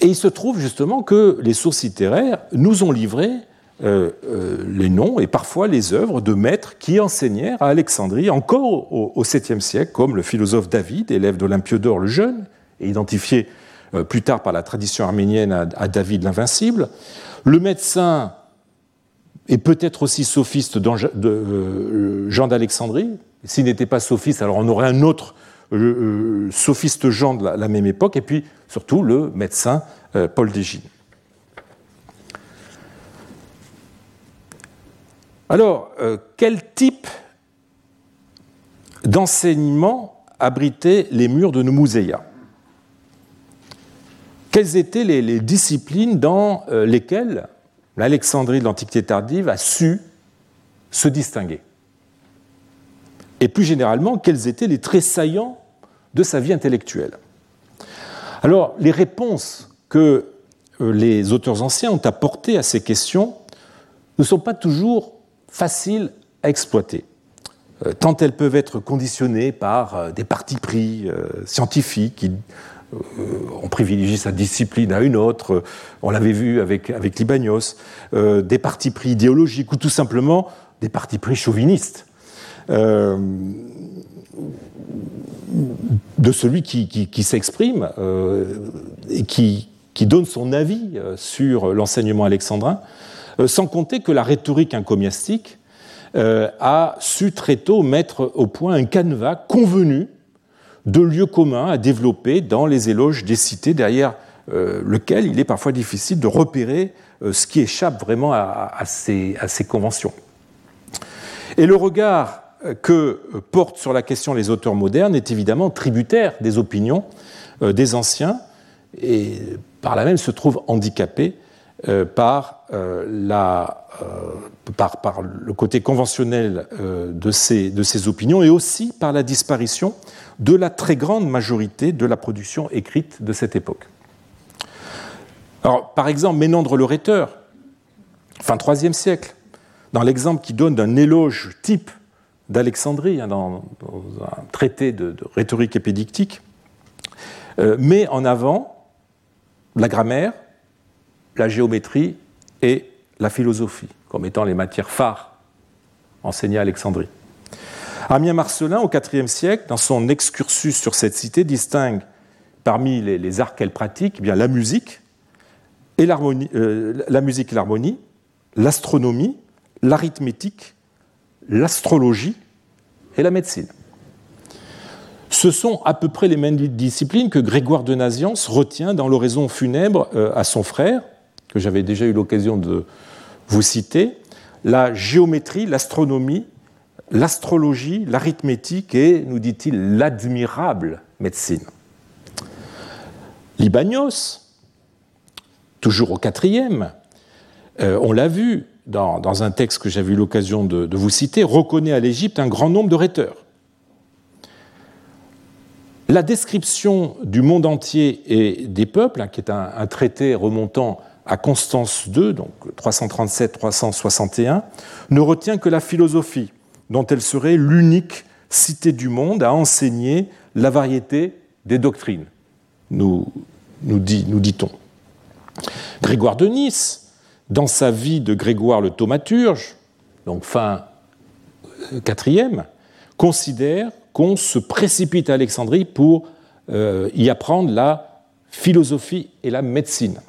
Et il se trouve justement que les sources littéraires nous ont livré euh, euh, les noms et parfois les œuvres de maîtres qui enseignèrent à Alexandrie encore au, 7e siècle, comme le philosophe David, élève d'Olympiodore le Jeune, et identifié plus tard par la tradition arménienne à, David l'Invincible, le médecin et peut-être aussi sophiste euh, Jean d'Alexandrie. S'il n'était pas sophiste, alors on aurait un autre euh, euh, sophiste Jean de la, même époque, et puis surtout le médecin Paul Dégine. Alors, quel type d'enseignement abritaient les murs de Noumouzeya Quelles étaient les disciplines dans lesquelles l'Alexandrie de l'Antiquité tardive a su se distinguer? Et plus généralement, quels étaient les traits saillants de sa vie intellectuelle? Alors, les réponses que euh, les auteurs anciens ont apportées à ces questions ne sont pas toujours faciles à exploiter, euh, tant elles peuvent être conditionnées par euh, des partis pris scientifiques euh, on privilégie sa discipline à une autre, on l'avait vu avec, avec des partis pris idéologiques ou tout simplement des partis pris chauvinistes. De celui qui, s'exprime et qui, donne son avis sur l'enseignement alexandrin, sans compter que la rhétorique encomiastique a su très tôt mettre au point un canevas convenu de lieux communs à développer dans les éloges des cités, derrière euh, lequel il est parfois difficile de repérer euh, ce qui échappe vraiment à, ces, conventions. Et le regard euh, que portent sur la question les auteurs modernes est évidemment tributaire des opinions des anciens et par là même se trouve handicapé par, la, par, le côté conventionnel de ces, de ces opinions et aussi par la disparition de la très grande majorité de la production écrite de cette époque. Alors, par exemple, Ménandre le rhéteur, fin IIIe siècle, dans l'exemple qui donne d'un éloge type d'Alexandrie, hein, dans, un traité de, rhétorique épédictique, euh, met en avant la grammaire, la géométrie et la philosophie comme étant les matières phares enseignées à Alexandrie. Amien Marcelin, au IVe siècle, dans son excursus sur cette cité, distingue parmi les, arts qu'elle pratique eh la musique et l'harmonie, euh, la musique et l'harmonie, l'astronomie, l'arithmétique, l'astrologie et la médecine. Ce sont à peu près les mêmes disciplines que Grégoire de Naziance retient dans l'oraison funèbre euh, à son frère, que j'avais déjà eu l'occasion de vous citer, la géométrie, l'astronomie, l'astrologie, l'arithmétique et, nous dit-il, l'admirable médecine. Libanios, toujours au quatrième, euh, on l'a vu dans, un texte que j'avais eu l'occasion de, vous citer, reconnaît à l'Égypte un grand nombre de rhéteurs. La description du monde entier et des peuples, hein, qui est un, traité remontant à Constance II, donc 337-361, ne retient que la philosophie, dont elle serait l'unique cité du monde à enseigner la variété des doctrines, nous, nous, dit, nous dit-on. Grégoire de Nice, dans sa vie de Grégoire le thaumaturge, donc fin IVe, euh, considère qu'on se précipite à Alexandrie pour euh, y apprendre la philosophie et la médecine.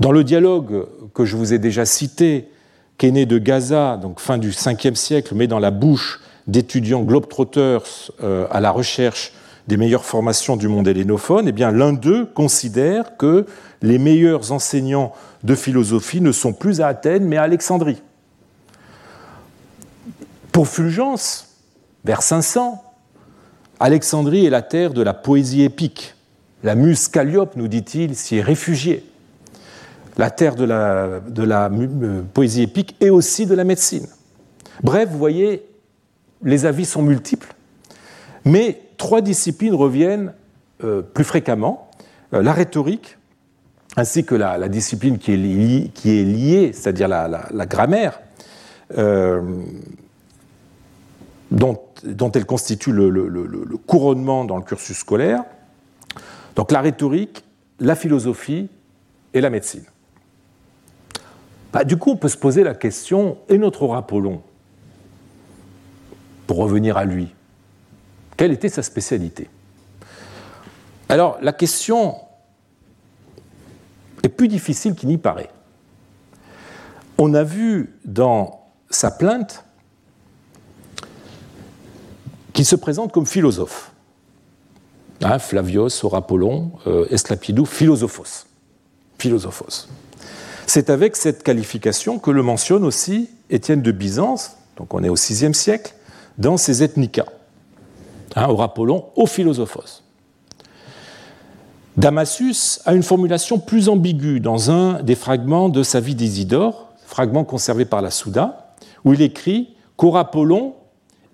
Dans le dialogue que je vous ai déjà cité, qui est né de Gaza, donc fin du 5e siècle, mais dans la bouche d'étudiants globetrotters euh, à la recherche des meilleures formations du monde hellénophone, eh bien l'un d'eux considère que les meilleurs enseignants de philosophie ne sont plus à Athènes mais à Alexandrie. Pour Fulgence, vers 500, Alexandrie est la terre de la poésie épique. La muse Calliope, nous dit-il, s'y est réfugiée. La terre de la, euh, poésie épique et aussi de la médecine. Bref, vous voyez, les avis sont multiples, mais trois disciplines reviennent euh, plus fréquemment. Euh, la rhétorique, ainsi que la, discipline qui est, liée, c'est-à-dire la, grammaire, dont elle constitue le, couronnement dans le cursus scolaire. Donc la rhétorique, la philosophie et la médecine. Bah, du coup, on peut se poser la question, et notre Apollon Pour revenir à lui, quelle était sa spécialité? Alors, la question est plus difficile qu'il n'y paraît. On a vu dans sa plainte qui se présente comme philosophe. Hein, Flavios, Horapollon, euh, Esclapidou, philosophos. Philosophos. C'est avec cette qualification que le mentionne aussi Étienne de Byzance, donc on est au VIe siècle, dans ses Ethnica. Hein, au philosophos. Damasus a une formulation plus ambiguë dans un des fragments de sa vie d'Isidore, fragment conservé par la Souda, où il écrit qu'Horapollon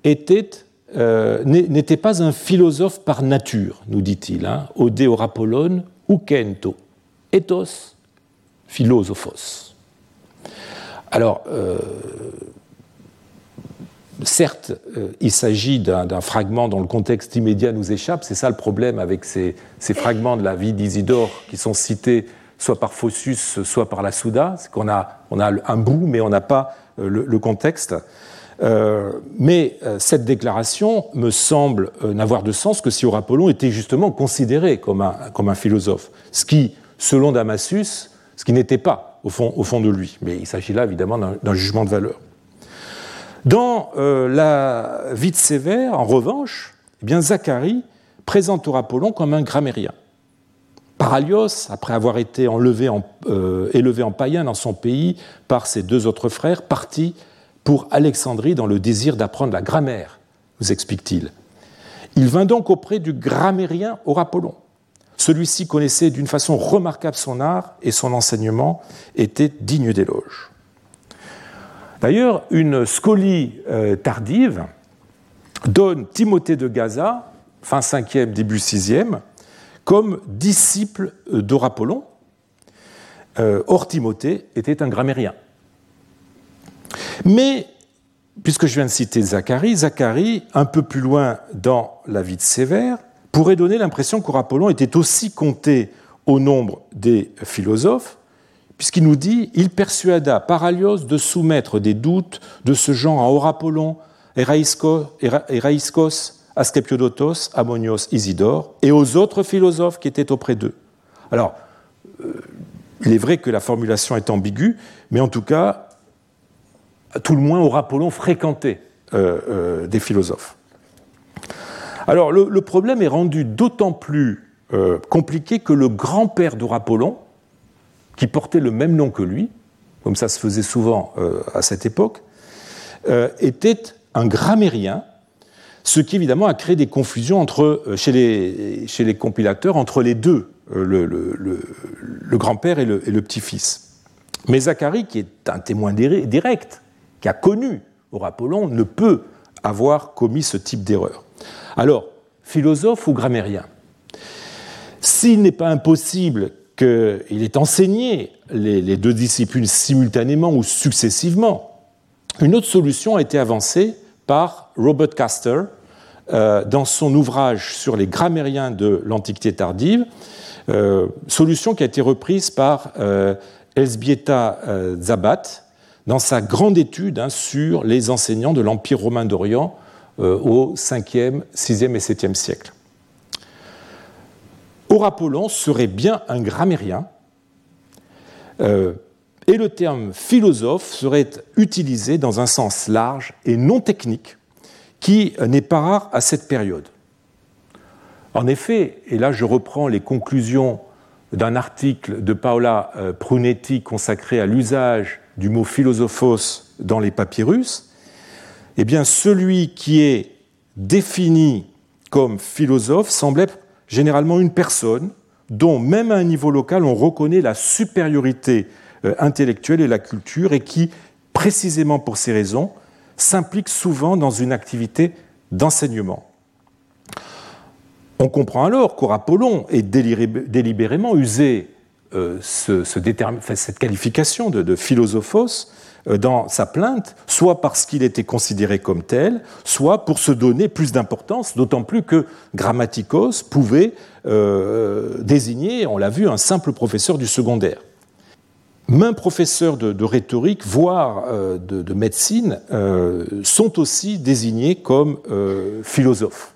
était euh, n'était pas un philosophe par nature, nous dit-il, hein, ode orapolon ukento, ethos philosophos. Alors, euh, certes, euh, il s'agit d'un fragment dont le contexte immédiat nous échappe, c'est ça le problème avec ces, fragments de la vie d'Isidore qui sont cités soit par Phossus, soit par la Souda, c'est qu'on a, on a un bout, mais on n'a pas le contexte. Euh, mais euh, cette déclaration me semble euh, n'avoir de sens que si Apollon était justement considéré comme un, comme un philosophe, ce qui, selon Damasus, ce qui n'était pas au fond, de lui. Mais il s'agit là évidemment d'un jugement de valeur. Dans la vie de Sévère, en revanche, eh Zacharie présente Apollon comme un grammairien. Paralios, après avoir été en, élevé en païen dans son pays par ses deux autres frères, partit pour Alexandrie dans le désir d'apprendre la grammaire, nous explique-t-il. Il vint donc auprès du grammairien Apollon. Celui-ci connaissait d'une façon remarquable son art et son enseignement était digne d'éloge. D'ailleurs, une scolie euh, tardive donne Timothée de Gaza, fin 5e, début 6e, comme disciple d'Orapollon. Euh, or, Timothée était un grammairien. Mais, puisque je viens de citer Zacharie, Zacharie, un peu plus loin dans la vie de Sévère, pourrait donner l'impression qu'Apollon était aussi compté au nombre des philosophes, puisqu'il nous dit il persuada Paralios de soumettre des doutes de ce genre à Orapollon, Eraïskos, Asclepiodotos, Ammonios, Isidore et aux autres philosophes qui étaient auprès d'eux. Alors, euh, il est vrai que la formulation est ambiguë, mais en tout cas, tout le moins aura Apollon fréquenté euh, euh, des philosophes. Alors le, problème est rendu d'autant plus euh, compliqué que le grand-père d'Apollon, qui portait le même nom que lui, comme ça se faisait souvent à cette époque, était un grammairien, ce qui évidemment a créé des confusions chez, les, compilateurs entre les deux, le, grand-père et le, petit-fils. Mais Zacharie, qui est un témoin direct qui a connu Apollon ne peut avoir commis ce type d'erreur. Alors, philosophe ou grammairien S'il n'est pas impossible qu'il est enseigné les, deux disciplines simultanément ou successivement. Une autre solution a été avancée par Robert Caster euh, dans son ouvrage sur les grammairiens de l'Antiquité tardive, euh, solution qui a été reprise par euh, Elsbieta Zabat dans sa grande étude hein, sur les enseignants de l'Empire romain d'Orient au 5e, 6e et 7e siècle. Aurapollon serait bien un grammairien, euh, et le terme philosophe serait utilisé dans un sens large et non technique, qui n'est pas rare à cette période. En effet, et là je reprends les conclusions d'un article de Paola euh, Prunetti consacré à l'usage du mot philosophos dans les papyrus, eh bien celui qui est défini comme philosophe semble être généralement une personne dont, même à un niveau local, on reconnaît la supériorité euh, intellectuelle et la culture et qui, précisément pour ces raisons, s'implique souvent dans une activité d'enseignement. On comprend alors qu'Aurapollon ait délibérément usé euh, cette qualification de, philosophos dans sa plainte, soit parce qu'il était considéré comme tel, soit pour se donner plus d'importance, d'autant plus que Grammaticos pouvait euh, désigner, on l'a vu, un simple professeur du secondaire. Mains professeurs de, rhétorique, voire euh, de, médecine, sont aussi désignés comme philosophes.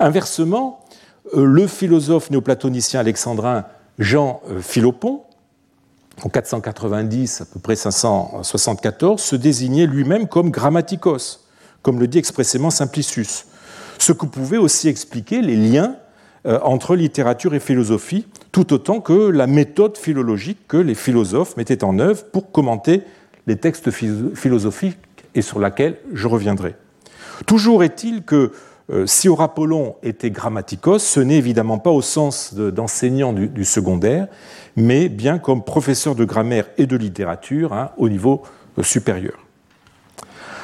Inversement, le philosophe néoplatonicien alexandrin Jean Philopon en 490, à peu près 574, se désignait lui-même comme grammaticos, comme le dit expressément Simplicius, ce que pouvait aussi expliquer les liens euh, entre littérature et philosophie, tout autant que la méthode philologique que les philosophes mettaient en œuvre pour commenter les textes philosophiques et sur laquelle je reviendrai. Toujours est-il que si Aurapollon était grammaticos, ce n'est évidemment pas au sens d'enseignant du, secondaire, mais bien comme professeur de grammaire et de littérature hein, au niveau euh, supérieur.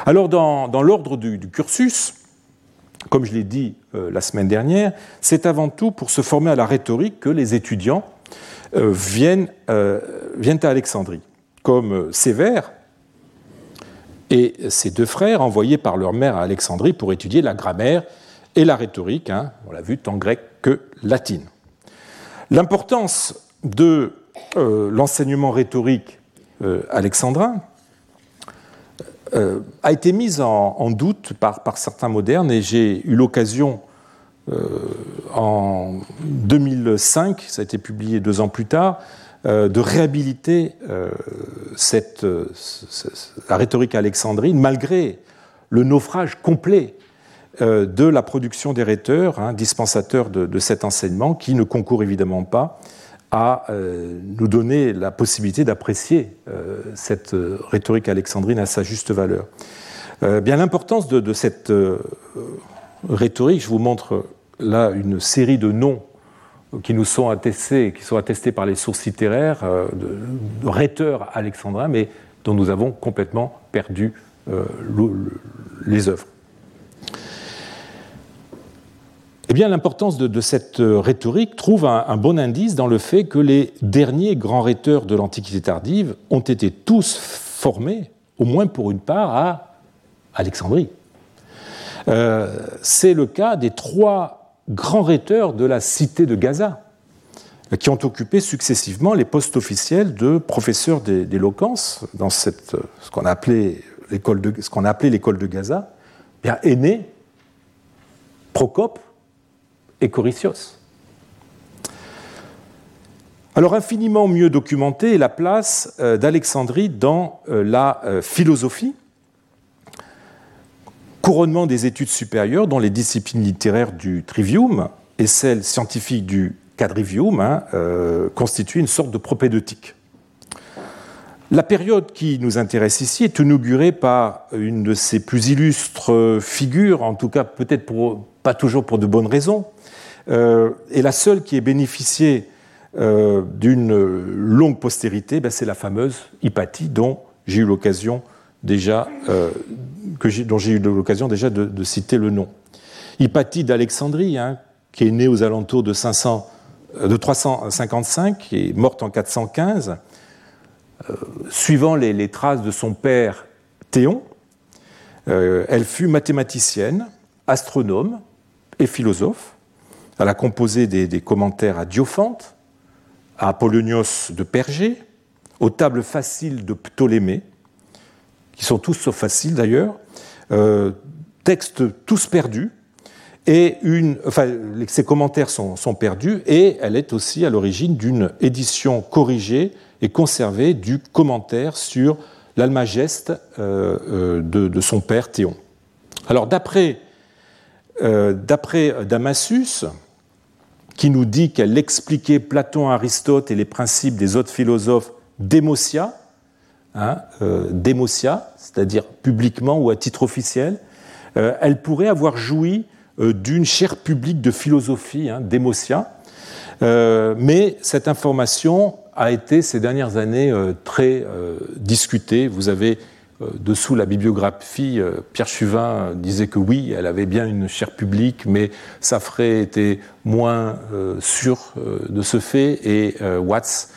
Alors dans, l'ordre du, cursus, comme je l'ai dit euh, la semaine dernière, c'est avant tout pour se former à la rhétorique que les étudiants viennent, viennent à Alexandrie, comme Sévère, et ses deux frères envoyés par leur mère à Alexandrie pour étudier la grammaire et la rhétorique, hein, on l'a vu, tant grecque que latine. L'importance de euh, l'enseignement rhétorique euh, alexandrin euh, a été mise en, doute par, par, certains modernes et j'ai eu l'occasion en 2005, ça a été publié deux ans plus tard, de réhabiliter euh, cette, la rhétorique alexandrine malgré le naufrage complet euh, de la production des rhéteurs, hein, dispensateurs de, cet enseignement, qui ne concourt évidemment pas à nous donner la possibilité d'apprécier cette rhétorique alexandrine à sa juste valeur. bien l'importance de, de, cette rhétorique, je vous montre là une série de noms qui nous sont attestés, qui sont attestés par les sources littéraires euh, de, rhéteurs alexandrins, mais dont nous avons complètement perdu euh, les œuvres. Eh bien, l'importance de, cette rhétorique trouve un, bon indice dans le fait que les derniers grands rhéteurs de l'Antiquité tardive ont été tous formés, au moins pour une part, à Alexandrie. Euh, c'est le cas des trois grands rhéteurs de la cité de Gaza, qui ont occupé successivement les postes officiels de professeurs d'éloquence dans cette, ce qu'on a appelé l'école de, l'école de Gaza, bien Aîné, Procope et Corycios. Alors infiniment mieux documentée est la place euh, d'Alexandrie dans euh, la euh, philosophie, couronnement des études supérieures dont les disciplines littéraires du trivium et celles scientifiques du quadrivium hein, euh, constituent une sorte de propédeutique. La période qui nous intéresse ici est inaugurée par une de ses plus illustres figures, en tout cas peut-être pas toujours pour de bonnes raisons, euh, et la seule qui ait bénéficié euh, d'une longue postérité, ben, c'est la fameuse Hypatie dont j'ai eu l'occasion déjà dont j'ai eu l'occasion déjà de, citer le nom. Hypatie d'Alexandrie, hein, qui est né aux alentours de 500 de 355, qui est morte en 415, suivant les, traces de son père Théon, elle fut mathématicienne, astronome et philosophe. Elle a composé des, commentaires à Diophante, à Apollonios de Pergé, aux tables faciles de Ptolémée, qui sont tous sauf faciles d'ailleurs, euh, textes tous perdus, et une, enfin, ses commentaires sont, perdus, et elle est aussi à l'origine d'une édition corrigée et conservée du commentaire sur l'Almageste euh, euh, de, son père Théon. Alors d'après Damassus, qui nous dit qu'elle expliquait Platon, Aristote et les principes des autres philosophes démotia, hein, euh, c'est-à-dire publiquement ou à titre officiel, euh, elle pourrait avoir joui euh, d'une chaire publique de philosophie, hein, démotia, mais cette information a été ces dernières années très discutée. Vous avez dessous la bibliographie, Pierre Chuvin disait que oui, elle avait bien une chaire publique, mais Safré était moins sûr de ce fait, et Watts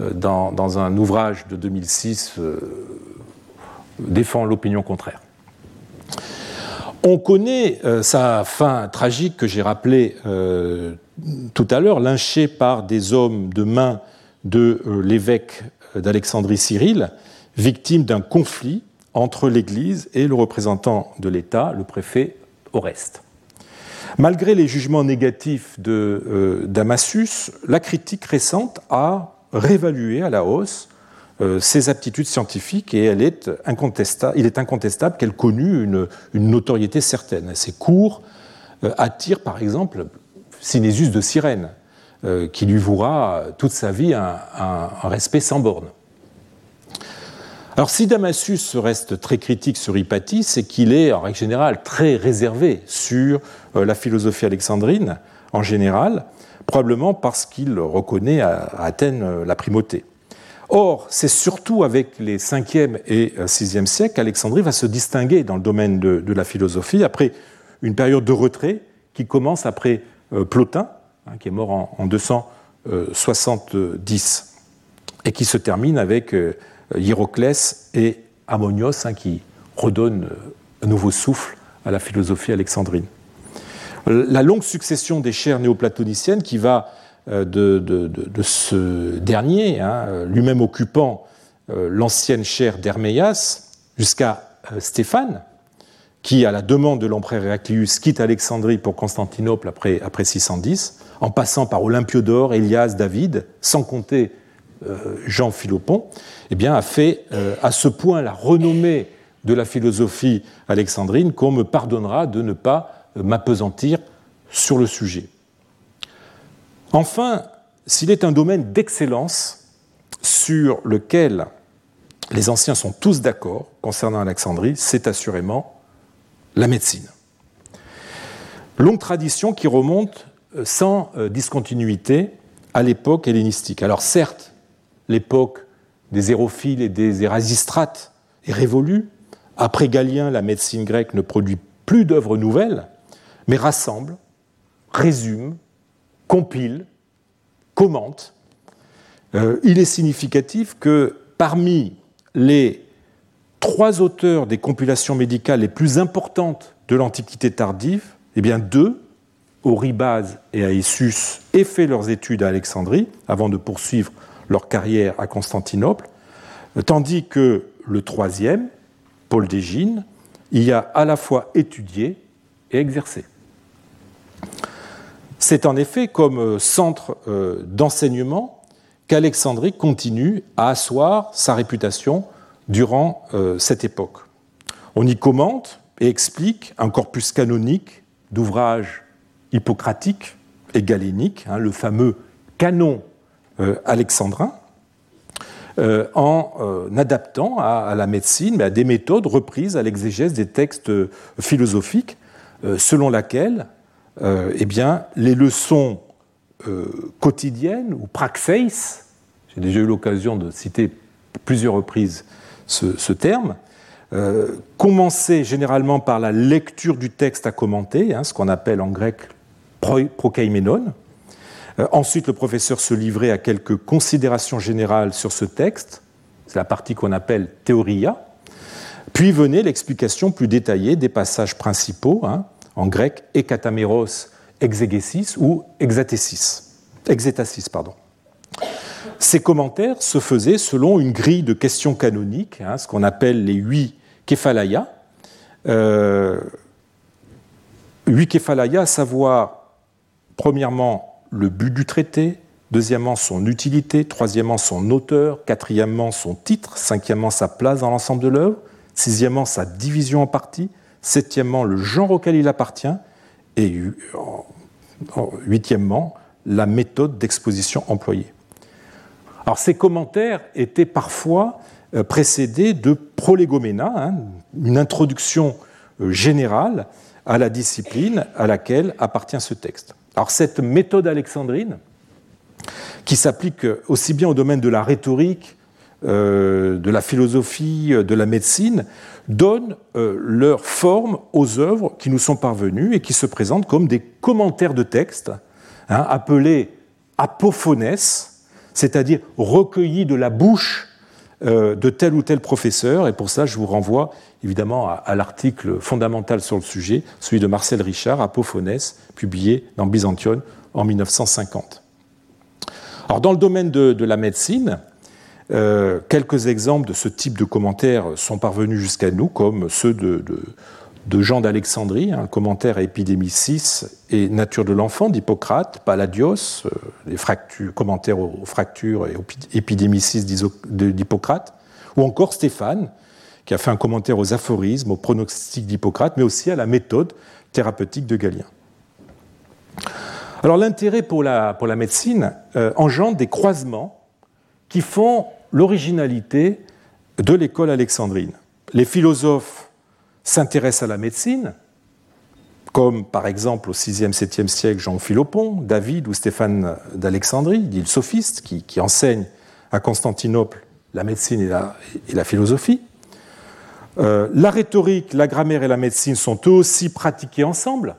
euh, dans, un ouvrage de 2006, euh, défend l'opinion contraire. On connaît euh, sa fin tragique que j'ai rappelée tout à l'heure, lynché par des hommes de main de l'évêque d'Alexandrie Cyril, victime d'un conflit entre l'Église et le représentant de l'État, le préfet Oreste. Malgré les jugements négatifs de Damassus, la critique récente a réévaluer à la hausse euh, ses aptitudes scientifiques et elle est incontestable, il est incontestable qu'elle connut une, notoriété certaine. Ses cours euh, attirent par exemple Cinésus de Cyrène, euh, qui lui vouera toute sa vie un, respect sans borne. Alors si Damassus reste très critique sur Hypatie, c'est qu'il est en règle générale très réservé sur la philosophie alexandrine en général, probablement parce qu'il reconnaît à Athènes euh, la primauté. Or, c'est surtout avec les 5e et 6e siècles qu'Alexandrie va se distinguer dans le domaine de, la philosophie, après une période de retrait qui commence après euh, Plotin, hein, qui est mort en, 270, et qui se termine avec euh, Hiéroclès et Ammonios, hein, qui redonnent un nouveau souffle à la philosophie alexandrine la longue succession des chaires néoplatoniciennes qui va euh, de, ce dernier, hein, lui-même occupant euh, l'ancienne chaire d'Herméas, jusqu'à euh, Stéphane, qui, à la demande de l'empereur Héraclius, quitte Alexandrie pour Constantinople après, après 610, en passant par Olympiodore, Elias, David, sans compter Jean Philopon, eh a fait à ce point la renommée de la philosophie alexandrine qu'on me pardonnera de ne pas m'apesantir sur le sujet. Enfin, s'il est un domaine d'excellence sur lequel les anciens sont tous d'accord concernant Alexandrie, c'est assurément la médecine. Longue tradition qui remonte euh, sans euh, discontinuité à l'époque hellénistique. Alors certes, l'époque des hérophiles et des érasistrates est révolue. Après Galien, la médecine grecque ne produit plus d'œuvres nouvelles, mais rassemble, résume, compile, commente. Euh, il est significatif que parmi les trois auteurs des compilations médicales les plus importantes de l'Antiquité tardive, eh bien deux, Oribase et Aessus, aient fait leurs études à Alexandrie avant de poursuivre leur carrière à Constantinople, tandis que le troisième, Paul d'Égine, y a à la fois étudié et exercé. C'est en effet comme euh, centre euh, d'enseignement qu'Alexandrie continue à asseoir sa réputation durant euh, cette époque. On y commente et explique un corpus canonique d'ouvrages hippocratiques et galéniques, hein, le fameux canon alexandrin, en adaptant à, la médecine, à des méthodes reprises à l'exégèse des textes philosophiques, selon laquelle eh bien, les leçons euh, quotidiennes ou praxeis, j'ai déjà eu l'occasion de citer plusieurs reprises ce, terme, euh, commençaient généralement par la lecture du texte à commenter, hein, ce qu'on appelle en grec prokeimenon, ensuite, le professeur se livrait à quelques considérations générales sur ce texte, c'est la partie qu'on appelle théoria, puis venait l'explication plus détaillée des passages principaux, hein, en grec ekatameros exegesis ou exatesis. Pardon. Ces commentaires se faisaient selon une grille de questions canoniques, hein, ce qu'on appelle les huit kephalaya. Euh, huit kephalaya, à savoir, premièrement, le but du traité, deuxièmement, son utilité, troisièmement, son auteur, quatrièmement, son titre, cinquièmement, sa place dans l'ensemble de l'œuvre, sixièmement, sa division en parties, septièmement, le genre auquel il appartient, et huitièmement, la méthode d'exposition employée. Alors ces commentaires étaient parfois euh, précédés de prolégoména, hein, une introduction euh, générale à la discipline à laquelle appartient ce texte. Alors cette méthode alexandrine, qui s'applique aussi bien au domaine de la rhétorique, de la philosophie, de la médecine, donne leur forme aux œuvres qui nous sont parvenues et qui se présentent comme des commentaires de texte, hein, appelés apophonès, c'est-à-dire recueilli de la bouche euh, de tel ou tel professeur. Et pour ça, je vous renvoie évidemment à, l'article fondamental sur le sujet, celui de Marcel Richard, Apophonès, publié dans Byzantion en 1950. Alors, dans le domaine de, la médecine, euh, quelques exemples de ce type de commentaires sont parvenus jusqu'à nous, comme ceux de, Jean d'Alexandrie, un commentaire à Épidémie 6 et Nature de l'enfant d'Hippocrate, Palladios, euh, les commentaires aux fractures et Épidémie 6 d'Hippocrate, ou encore Stéphane, qui a fait un commentaire aux aphorismes, aux pronostics d'Hippocrate, mais aussi à la méthode thérapeutique de Galien. Alors l'intérêt pour la, pour la médecine euh, engendre des croisements qui font l'originalité de l'école alexandrine. Les philosophes s'intéressent à la médecine, comme par exemple au 6e, 7e siècle Jean Philopon, David ou Stéphane d'Alexandrie, dit le sophiste, qui, enseigne à Constantinople la médecine et la, philosophie. Euh, la rhétorique, la grammaire et la médecine sont eux aussi pratiqués ensemble,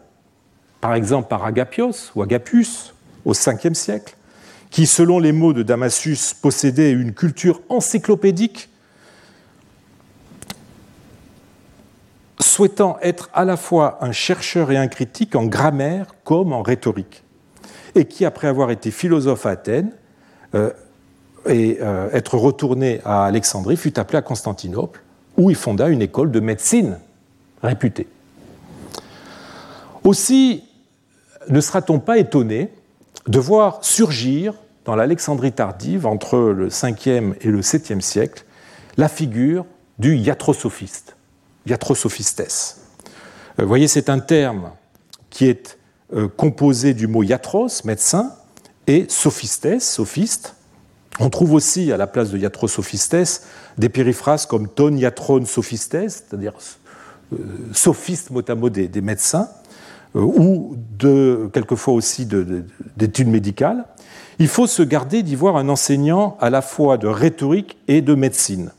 par exemple par Agapios ou Agapius au 5e siècle, qui, selon les mots de Damasus, possédait une culture encyclopédique souhaitant être à la fois un chercheur et un critique en grammaire comme en rhétorique, et qui, après avoir été philosophe à Athènes euh, et euh, être retourné à Alexandrie, fut appelé à Constantinople, où il fonda une école de médecine réputée. Aussi, ne sera-t-on pas étonné de voir surgir dans l'Alexandrie tardive, entre le 5e et le 7e siècle, la figure du iatrosophiste iatrosophistes. Euh, vous voyez, c'est un terme qui est euh, composé du mot iatros, médecin, et sophistes, sophiste. On trouve aussi à la place de iatrosophistes des périphrases comme ton iatron sophistes, c'est-à-dire euh, sophiste mot à mot des, médecins, ou de, quelquefois aussi d'études médicales. Il faut se garder d'y voir un enseignant à la fois de rhétorique et de médecine.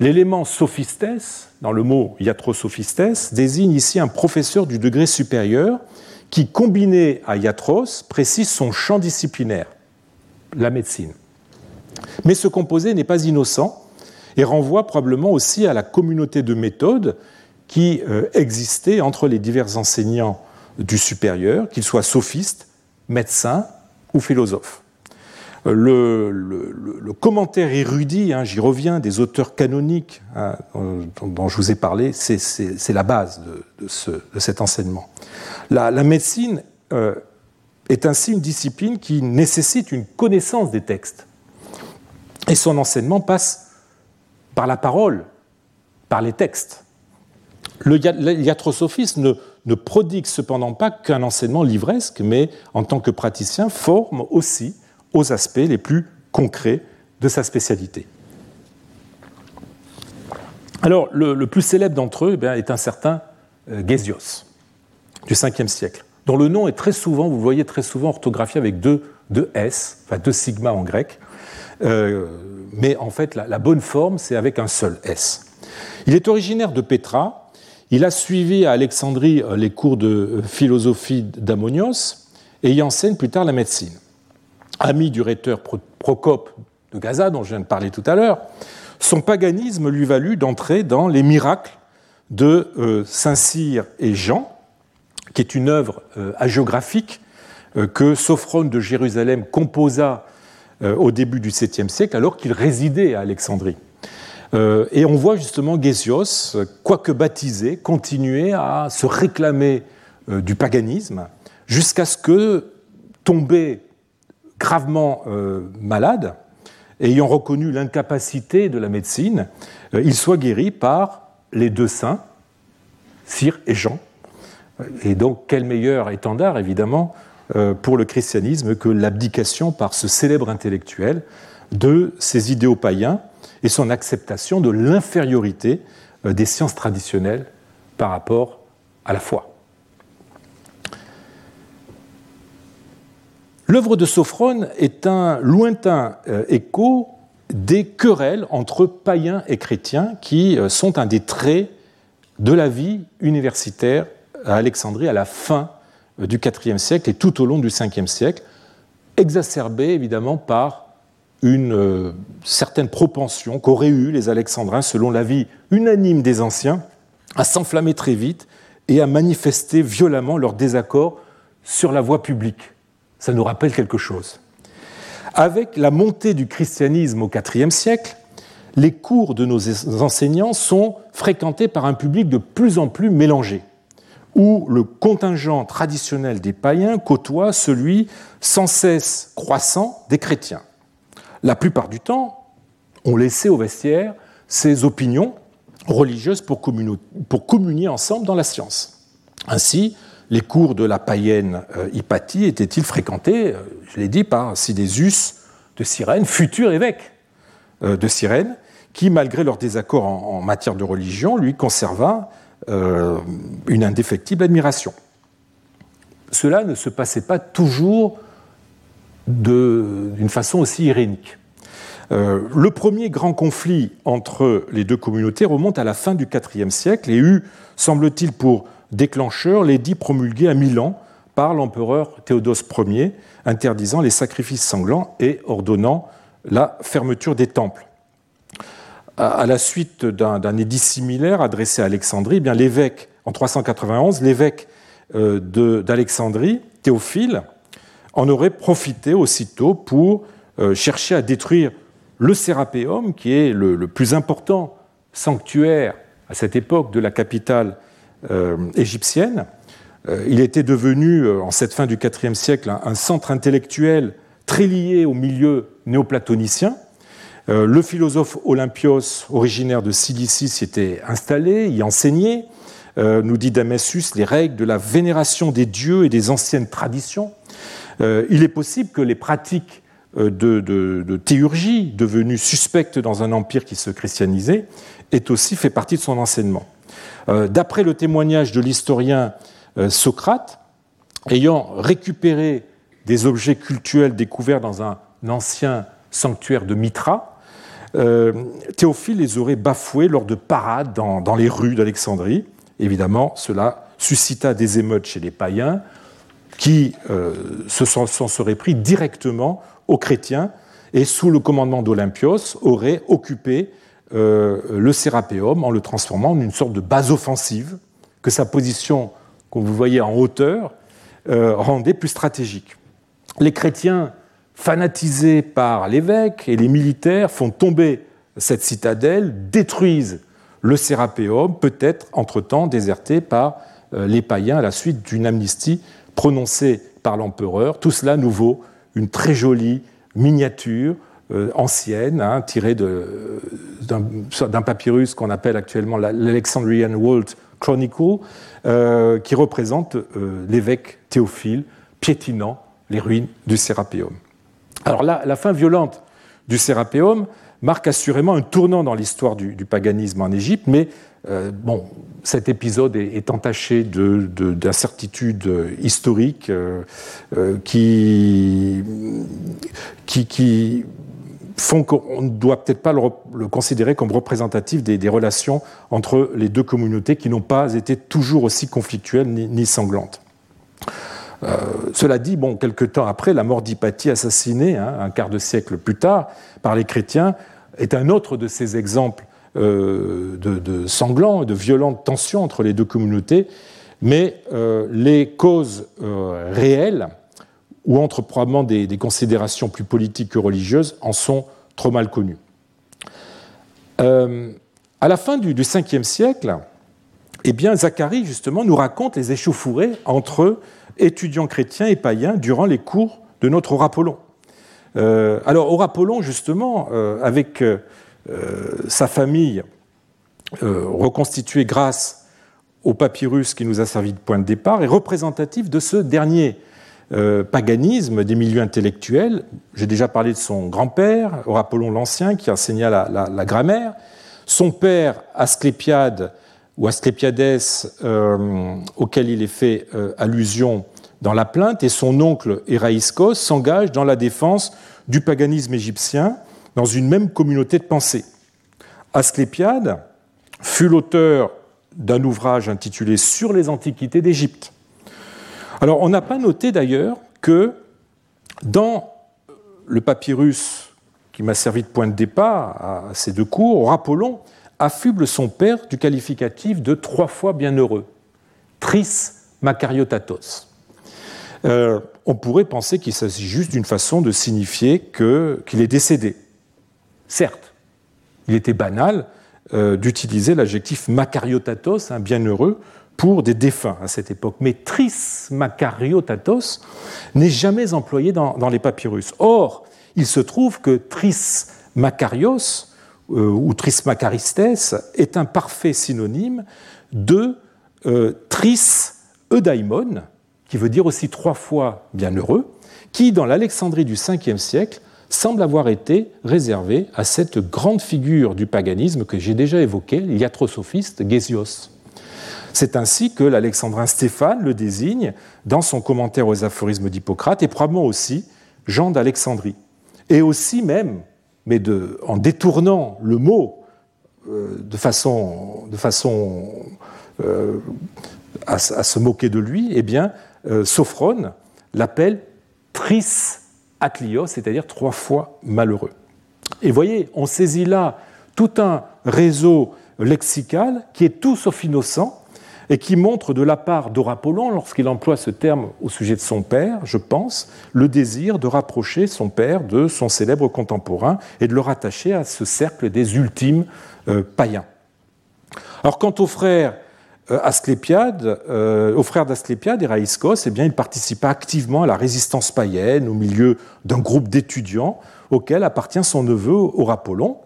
L'élément sophistes, dans le mot iatrosophistes, désigne ici un professeur du degré supérieur qui, combiné à iatros, précise son champ disciplinaire, la médecine. Mais ce composé n'est pas innocent et renvoie probablement aussi à la communauté de méthodes qui euh, existait entre les divers enseignants du supérieur, qu'ils soient sophistes, médecins ou philosophes le, commentaire érudit, hein, j'y reviens, des auteurs canoniques hein, dont, je vous ai parlé, c'est la base de, cet enseignement. La, médecine euh, est ainsi une discipline qui nécessite une connaissance des textes. Et son enseignement passe par la parole, par les textes. Le ne, ne prodigue cependant pas qu'un enseignement livresque, mais en tant que praticien forme aussi aux aspects les plus concrets de sa spécialité. Alors, le, plus célèbre d'entre eux eh est un certain euh, Gésios, du 5e siècle, dont le nom est très souvent, vous voyez très souvent orthographié avec deux, S, enfin deux sigma en grec, euh, mais en fait, la bonne forme, c'est avec un seul S. Il est originaire de Pétra, il a suivi à Alexandrie euh, les cours de philosophie d'Ammonios, et y enseigne plus tard la médecine. ami du rhéteur Procope de Gaza, dont je viens de parler tout à l'heure, son paganisme lui valut d'entrer dans les miracles de euh, Saint-Cyr et Jean, qui est une œuvre euh, hagiographique euh, que Sophrone de Jérusalem composa au début du 7e siècle, alors qu'il résidait à Alexandrie. Et on voit justement Gésios, quoique baptisé, continuer à se réclamer du paganisme, jusqu'à ce que, tombé gravement malade, ayant reconnu l'incapacité de la médecine, il soit guéri par les deux saints, Cyr et Jean. Et donc, quel meilleur étendard, évidemment, euh, pour le christianisme que l'abdication par ce célèbre intellectuel de ses idéaux païens et son acceptation de l'infériorité euh, des sciences traditionnelles par rapport à la foi. L'œuvre de Sophrone est un lointain euh, écho des querelles entre païens et chrétiens qui sont un des traits de la vie universitaire à Alexandrie à la fin euh, du IVe siècle et tout au long du Ve siècle, exacerbée évidemment par une euh, certaine propension qu'auraient eu les Alexandrins, selon l'avis unanime des anciens, à s'enflammer très vite et à manifester violemment leur désaccord sur la voie publique. Ça nous rappelle quelque chose. Avec la montée du christianisme au IVe siècle, les cours de nos enseignants sont fréquentés par un public de plus en plus mélangé, où le contingent traditionnel des païens côtoie celui sans cesse croissant des chrétiens. La plupart du temps, on laissait au vestiaire ces opinions religieuses pour, communier ensemble dans la science. Ainsi, les cours de la païenne euh, Hypatie étaient-ils fréquentés, euh, je l'ai dit, par Sidésus de Cyrène, futur évêque euh, de Cyrène, qui, malgré leur désaccord en, matière de religion, lui conserva une indéfectible admiration. Cela ne se passait pas toujours d'une façon aussi irénique. Euh, le premier grand conflit entre les deux communautés remonte à la fin du IVe siècle et eut, semble-t-il, pour déclencheur l'édit promulgué à Milan par l'empereur Théodose Ier, interdisant les sacrifices sanglants et ordonnant la fermeture des temples à la suite d'un édit similaire adressé à Alexandrie, eh l'évêque, en 391, l'évêque euh, d'Alexandrie, Théophile, en aurait profité aussitôt pour euh, chercher à détruire le Sérapéum, qui est le, plus important sanctuaire à cette époque de la capitale euh, égyptienne. il était devenu, en cette fin du IVe siècle, un centre intellectuel très lié au milieu néoplatonicien, euh, le philosophe Olympios, originaire de Cilicie, s'y était installé, y enseignait, euh, nous dit Damassus, les règles de la vénération des dieux et des anciennes traditions. Euh, il est possible que les pratiques de, théurgie, devenues suspectes dans un empire qui se christianisait, aient aussi fait partie de son enseignement. D'après le témoignage de l'historien Socrate, ayant récupéré des objets cultuels découverts dans un ancien sanctuaire de Mitra, euh, Théophile les aurait bafoués lors de parades dans, les rues d'Alexandrie. Évidemment, cela suscita des émeutes chez les païens qui euh, se s'en seraient pris directement aux chrétiens et, sous le commandement d'Olympios, auraient occupé euh, le Sérapéum en le transformant en une sorte de base offensive que sa position, comme vous voyez en hauteur, rendait plus stratégique. Les chrétiens fanatisés par l'évêque et les militaires font tomber cette citadelle, détruisent le Sérapéum, peut-être entre-temps déserté par euh, les païens à la suite d'une amnistie prononcée par l'empereur. Tout cela nous vaut une très jolie miniature euh, ancienne, hein, tirée d'un papyrus qu'on appelle actuellement l'Alexandrian World Chronicle, euh, qui représente l'évêque Théophile piétinant les ruines du Sérapéum. Alors là, la fin violente du Sérapéum marque assurément un tournant dans l'histoire du, paganisme en Égypte, mais euh, bon, cet épisode est, entaché d'incertitudes historiques euh, euh, qui, font qu'on ne doit peut-être pas le, considérer comme représentatif des, relations entre les deux communautés qui n'ont pas été toujours aussi conflictuelles ni, ni sanglantes. cela dit, bon, quelque temps après, la mort d'Hypatie, assassinée hein, un quart de siècle plus tard par les chrétiens, est un autre de ces exemples de, de, sanglants, de violentes tensions entre les deux communautés, mais les causes réelles ou entre probablement des, considérations plus politiques que religieuses, en sont trop mal connues. Euh, à la fin du, 5e siècle, eh bien, Zacharie, justement, nous raconte les échauffourées entre étudiants chrétiens et païens durant les cours de notre Aurapollon. Euh, alors, Aurapollon, justement, euh, avec sa famille reconstituée grâce au papyrus qui nous a servi de point de départ, est représentatif de ce dernier euh, paganisme des milieux intellectuels. J'ai déjà parlé de son grand-père, Apollon l'Ancien, qui enseigna la, grammaire. Son père, Asclépiade, ou Asclépiades, euh, auquel il est fait euh, allusion dans la plainte, et son oncle Héraïskos s'engagent dans la défense du paganisme égyptien dans une même communauté de pensée. Asclépiade fut l'auteur d'un ouvrage intitulé Sur les antiquités d'Égypte. Alors, on n'a pas noté d'ailleurs que dans le papyrus qui m'a servi de point de départ à ces deux cours, Apollon affuble son père du qualificatif de trois fois bienheureux, tris macariotatos. Euh, on pourrait penser qu'il s'agit juste d'une façon de signifier qu'il est décédé. Certes, il était banal euh, d'utiliser l'adjectif macariotatos, un bienheureux, pour des défunts à cette époque. Mais tris macariotatos n'est jamais employé dans, les papyrus. Or, il se trouve que tris macarios euh, ou tris macaristes est un parfait synonyme de euh, tris eudaimon, qui veut dire aussi trois fois bienheureux, qui, dans l'Alexandrie du 5e siècle, semble avoir été réservé à cette grande figure du paganisme que j'ai déjà évoquée, l'iatrosophiste Gésios. C'est ainsi que l'alexandrin Stéphane le désigne dans son commentaire aux aphorismes d'Hippocrate et probablement aussi Jean d'Alexandrie. Et aussi même, mais en détournant le mot euh, de façon, euh, à, se moquer de lui, eh bien, euh, Sophrone l'appelle tris atlios, c'est-à-dire trois fois malheureux. Et voyez, on saisit là tout un réseau lexical qui est tout sauf innocent et qui montre de la part d'Orapollon, lorsqu'il emploie ce terme au sujet de son père, je pense, le désir de rapprocher son père de son célèbre contemporain et de le rattacher à ce cercle des ultimes euh, païens. Alors quant au frère euh, Asclépiade, euh, au frère d'Asclépiade, Eraïskos, eh bien, il participa activement à la résistance païenne au milieu d'un groupe d'étudiants auquel appartient son neveu Orapollon.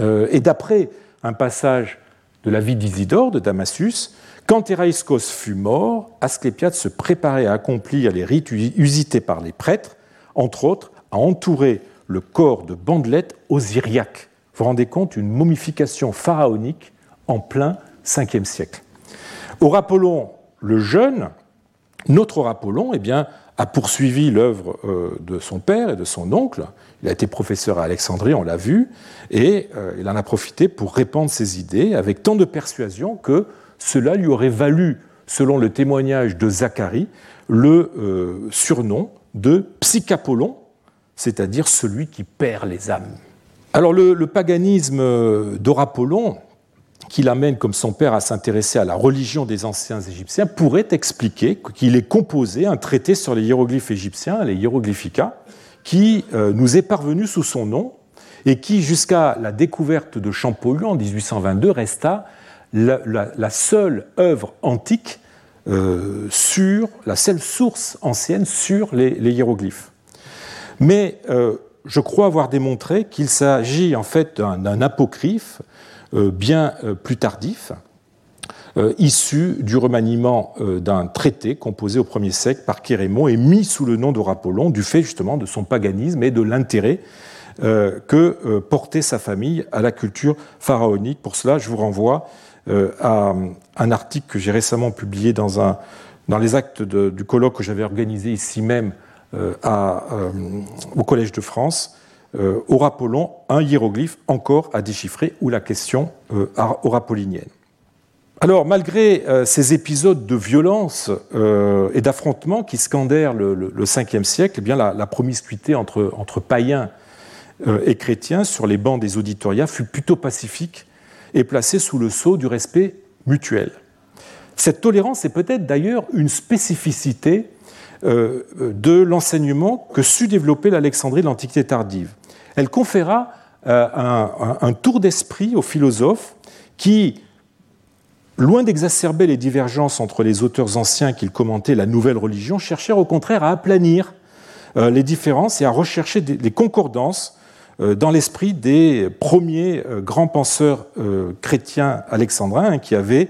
et d'après un passage de la vie d'Isidore de Damasus, quand Héraïskos fut mort, Asclépiade se préparait à accomplir les rites usités par les prêtres, entre autres à entourer le corps de bandelettes osiriaques. Vous vous rendez compte, une momification pharaonique en plein 5e siècle. Aurapollon le jeune, notre Aurapollon, eh bien, a poursuivi l'œuvre euh, de son père et de son oncle. Il a été professeur à Alexandrie, on l'a vu, et euh, il en a profité pour répandre ses idées avec tant de persuasion que cela lui aurait valu, selon le témoignage de Zacharie, le euh, surnom de Psychapollon, c'est-à-dire celui qui perd les âmes. Alors le, paganisme d'Orapollon, qui l'amène comme son père à s'intéresser à la religion des anciens égyptiens, pourrait expliquer qu'il est composé un traité sur les hiéroglyphes égyptiens, les Hieroglyphica, qui euh, nous est parvenu sous son nom et qui, jusqu'à la découverte de Champollion en 1822, resta la, seule œuvre antique euh, sur, la seule source ancienne sur les, hiéroglyphes. Mais euh, je crois avoir démontré qu'il s'agit en fait d'un apocryphe bien plus tardif, issu du remaniement d'un traité composé au 1er siècle par Kérémon et mis sous le nom d'Orapollon, du fait justement de son paganisme et de l'intérêt que portait sa famille à la culture pharaonique. Pour cela, je vous renvoie euh, à un article que j'ai récemment publié dans, les actes du colloque que j'avais organisé ici même euh, euh, au Collège de France, Apollon, un hiéroglyphe encore à déchiffrer, ou la question aurapollinienne. Alors, malgré euh, ces épisodes de violence euh, et d'affrontement qui scandèrent le, le, 5e siècle, eh bien, la, promiscuité entre, païens euh, et chrétiens sur les bancs des auditoria fut plutôt pacifique et placée sous le sceau du respect mutuel. Cette tolérance est peut-être d'ailleurs une spécificité de l'enseignement que sut développer l'Alexandrie de l'Antiquité tardive. Elle conféra un, un tour d'esprit aux philosophes qui, loin d'exacerber les divergences entre les auteurs anciens qu'ils commentaient la nouvelle religion, cherchèrent au contraire à aplanir euh, les différences et à rechercher des concordances euh, dans l'esprit des premiers euh, grands penseurs chrétiens alexandrins qui avaient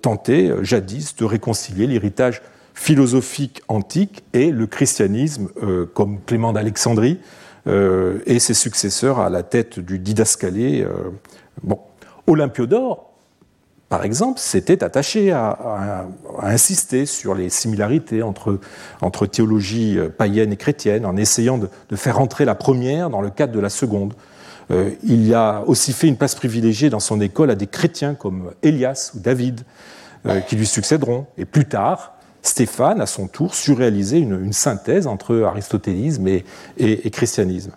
tenté jadis de réconcilier l'héritage philosophique antique et le christianisme, comme Clément d'Alexandrie et ses successeurs à la tête du didascalé. Bon, Olympiodore par exemple, s'était attaché à, insister sur les similarités entre, entre, théologie euh, païenne et chrétienne, en essayant de, faire entrer la première dans le cadre de la seconde. Euh, il a aussi fait une place privilégiée dans son école à des chrétiens comme Elias ou David, euh, qui lui succéderont. Et plus tard, Stéphane, à son tour, surréalisait une, une synthèse entre aristotélisme et, christianisme.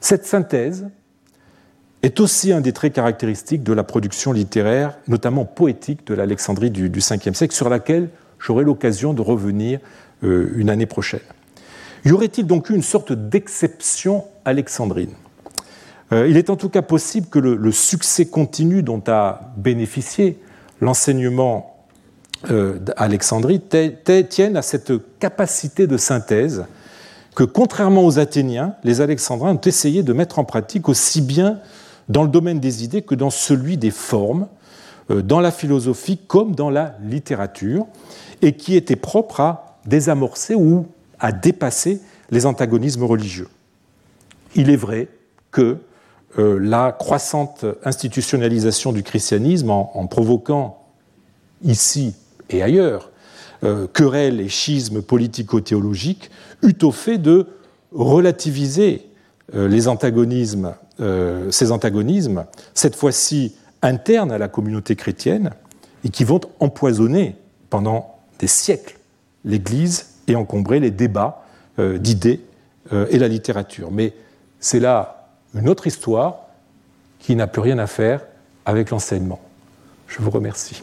Cette synthèse, est aussi un des traits caractéristiques de la production littéraire, notamment poétique, de l'Alexandrie du, du 5e siècle, sur laquelle j'aurai l'occasion de revenir euh, une année prochaine. Y aurait-il donc eu une sorte d'exception alexandrine? Euh, Il est en tout cas possible que le, succès continu dont a bénéficié l'enseignement euh, d'Alexandrie tienne à cette capacité de synthèse que, contrairement aux Athéniens, les Alexandrins ont essayé de mettre en pratique aussi bien dans le domaine des idées que dans celui des formes, euh, dans la philosophie comme dans la littérature, et qui était propre à désamorcer ou à dépasser les antagonismes religieux. Il est vrai que euh, la croissante institutionnalisation du christianisme, en, provoquant ici et ailleurs euh, querelles et schismes politico-théologiques, eut au fait de relativiser antagonismes euh, ces antagonismes, cette fois-ci internes à la communauté chrétienne, et qui vont empoisonner pendant des siècles l'Église et encombrer les débats euh, d'idées euh, et la littérature. Mais c'est là une autre histoire qui n'a plus rien à faire avec l'enseignement. Je vous remercie.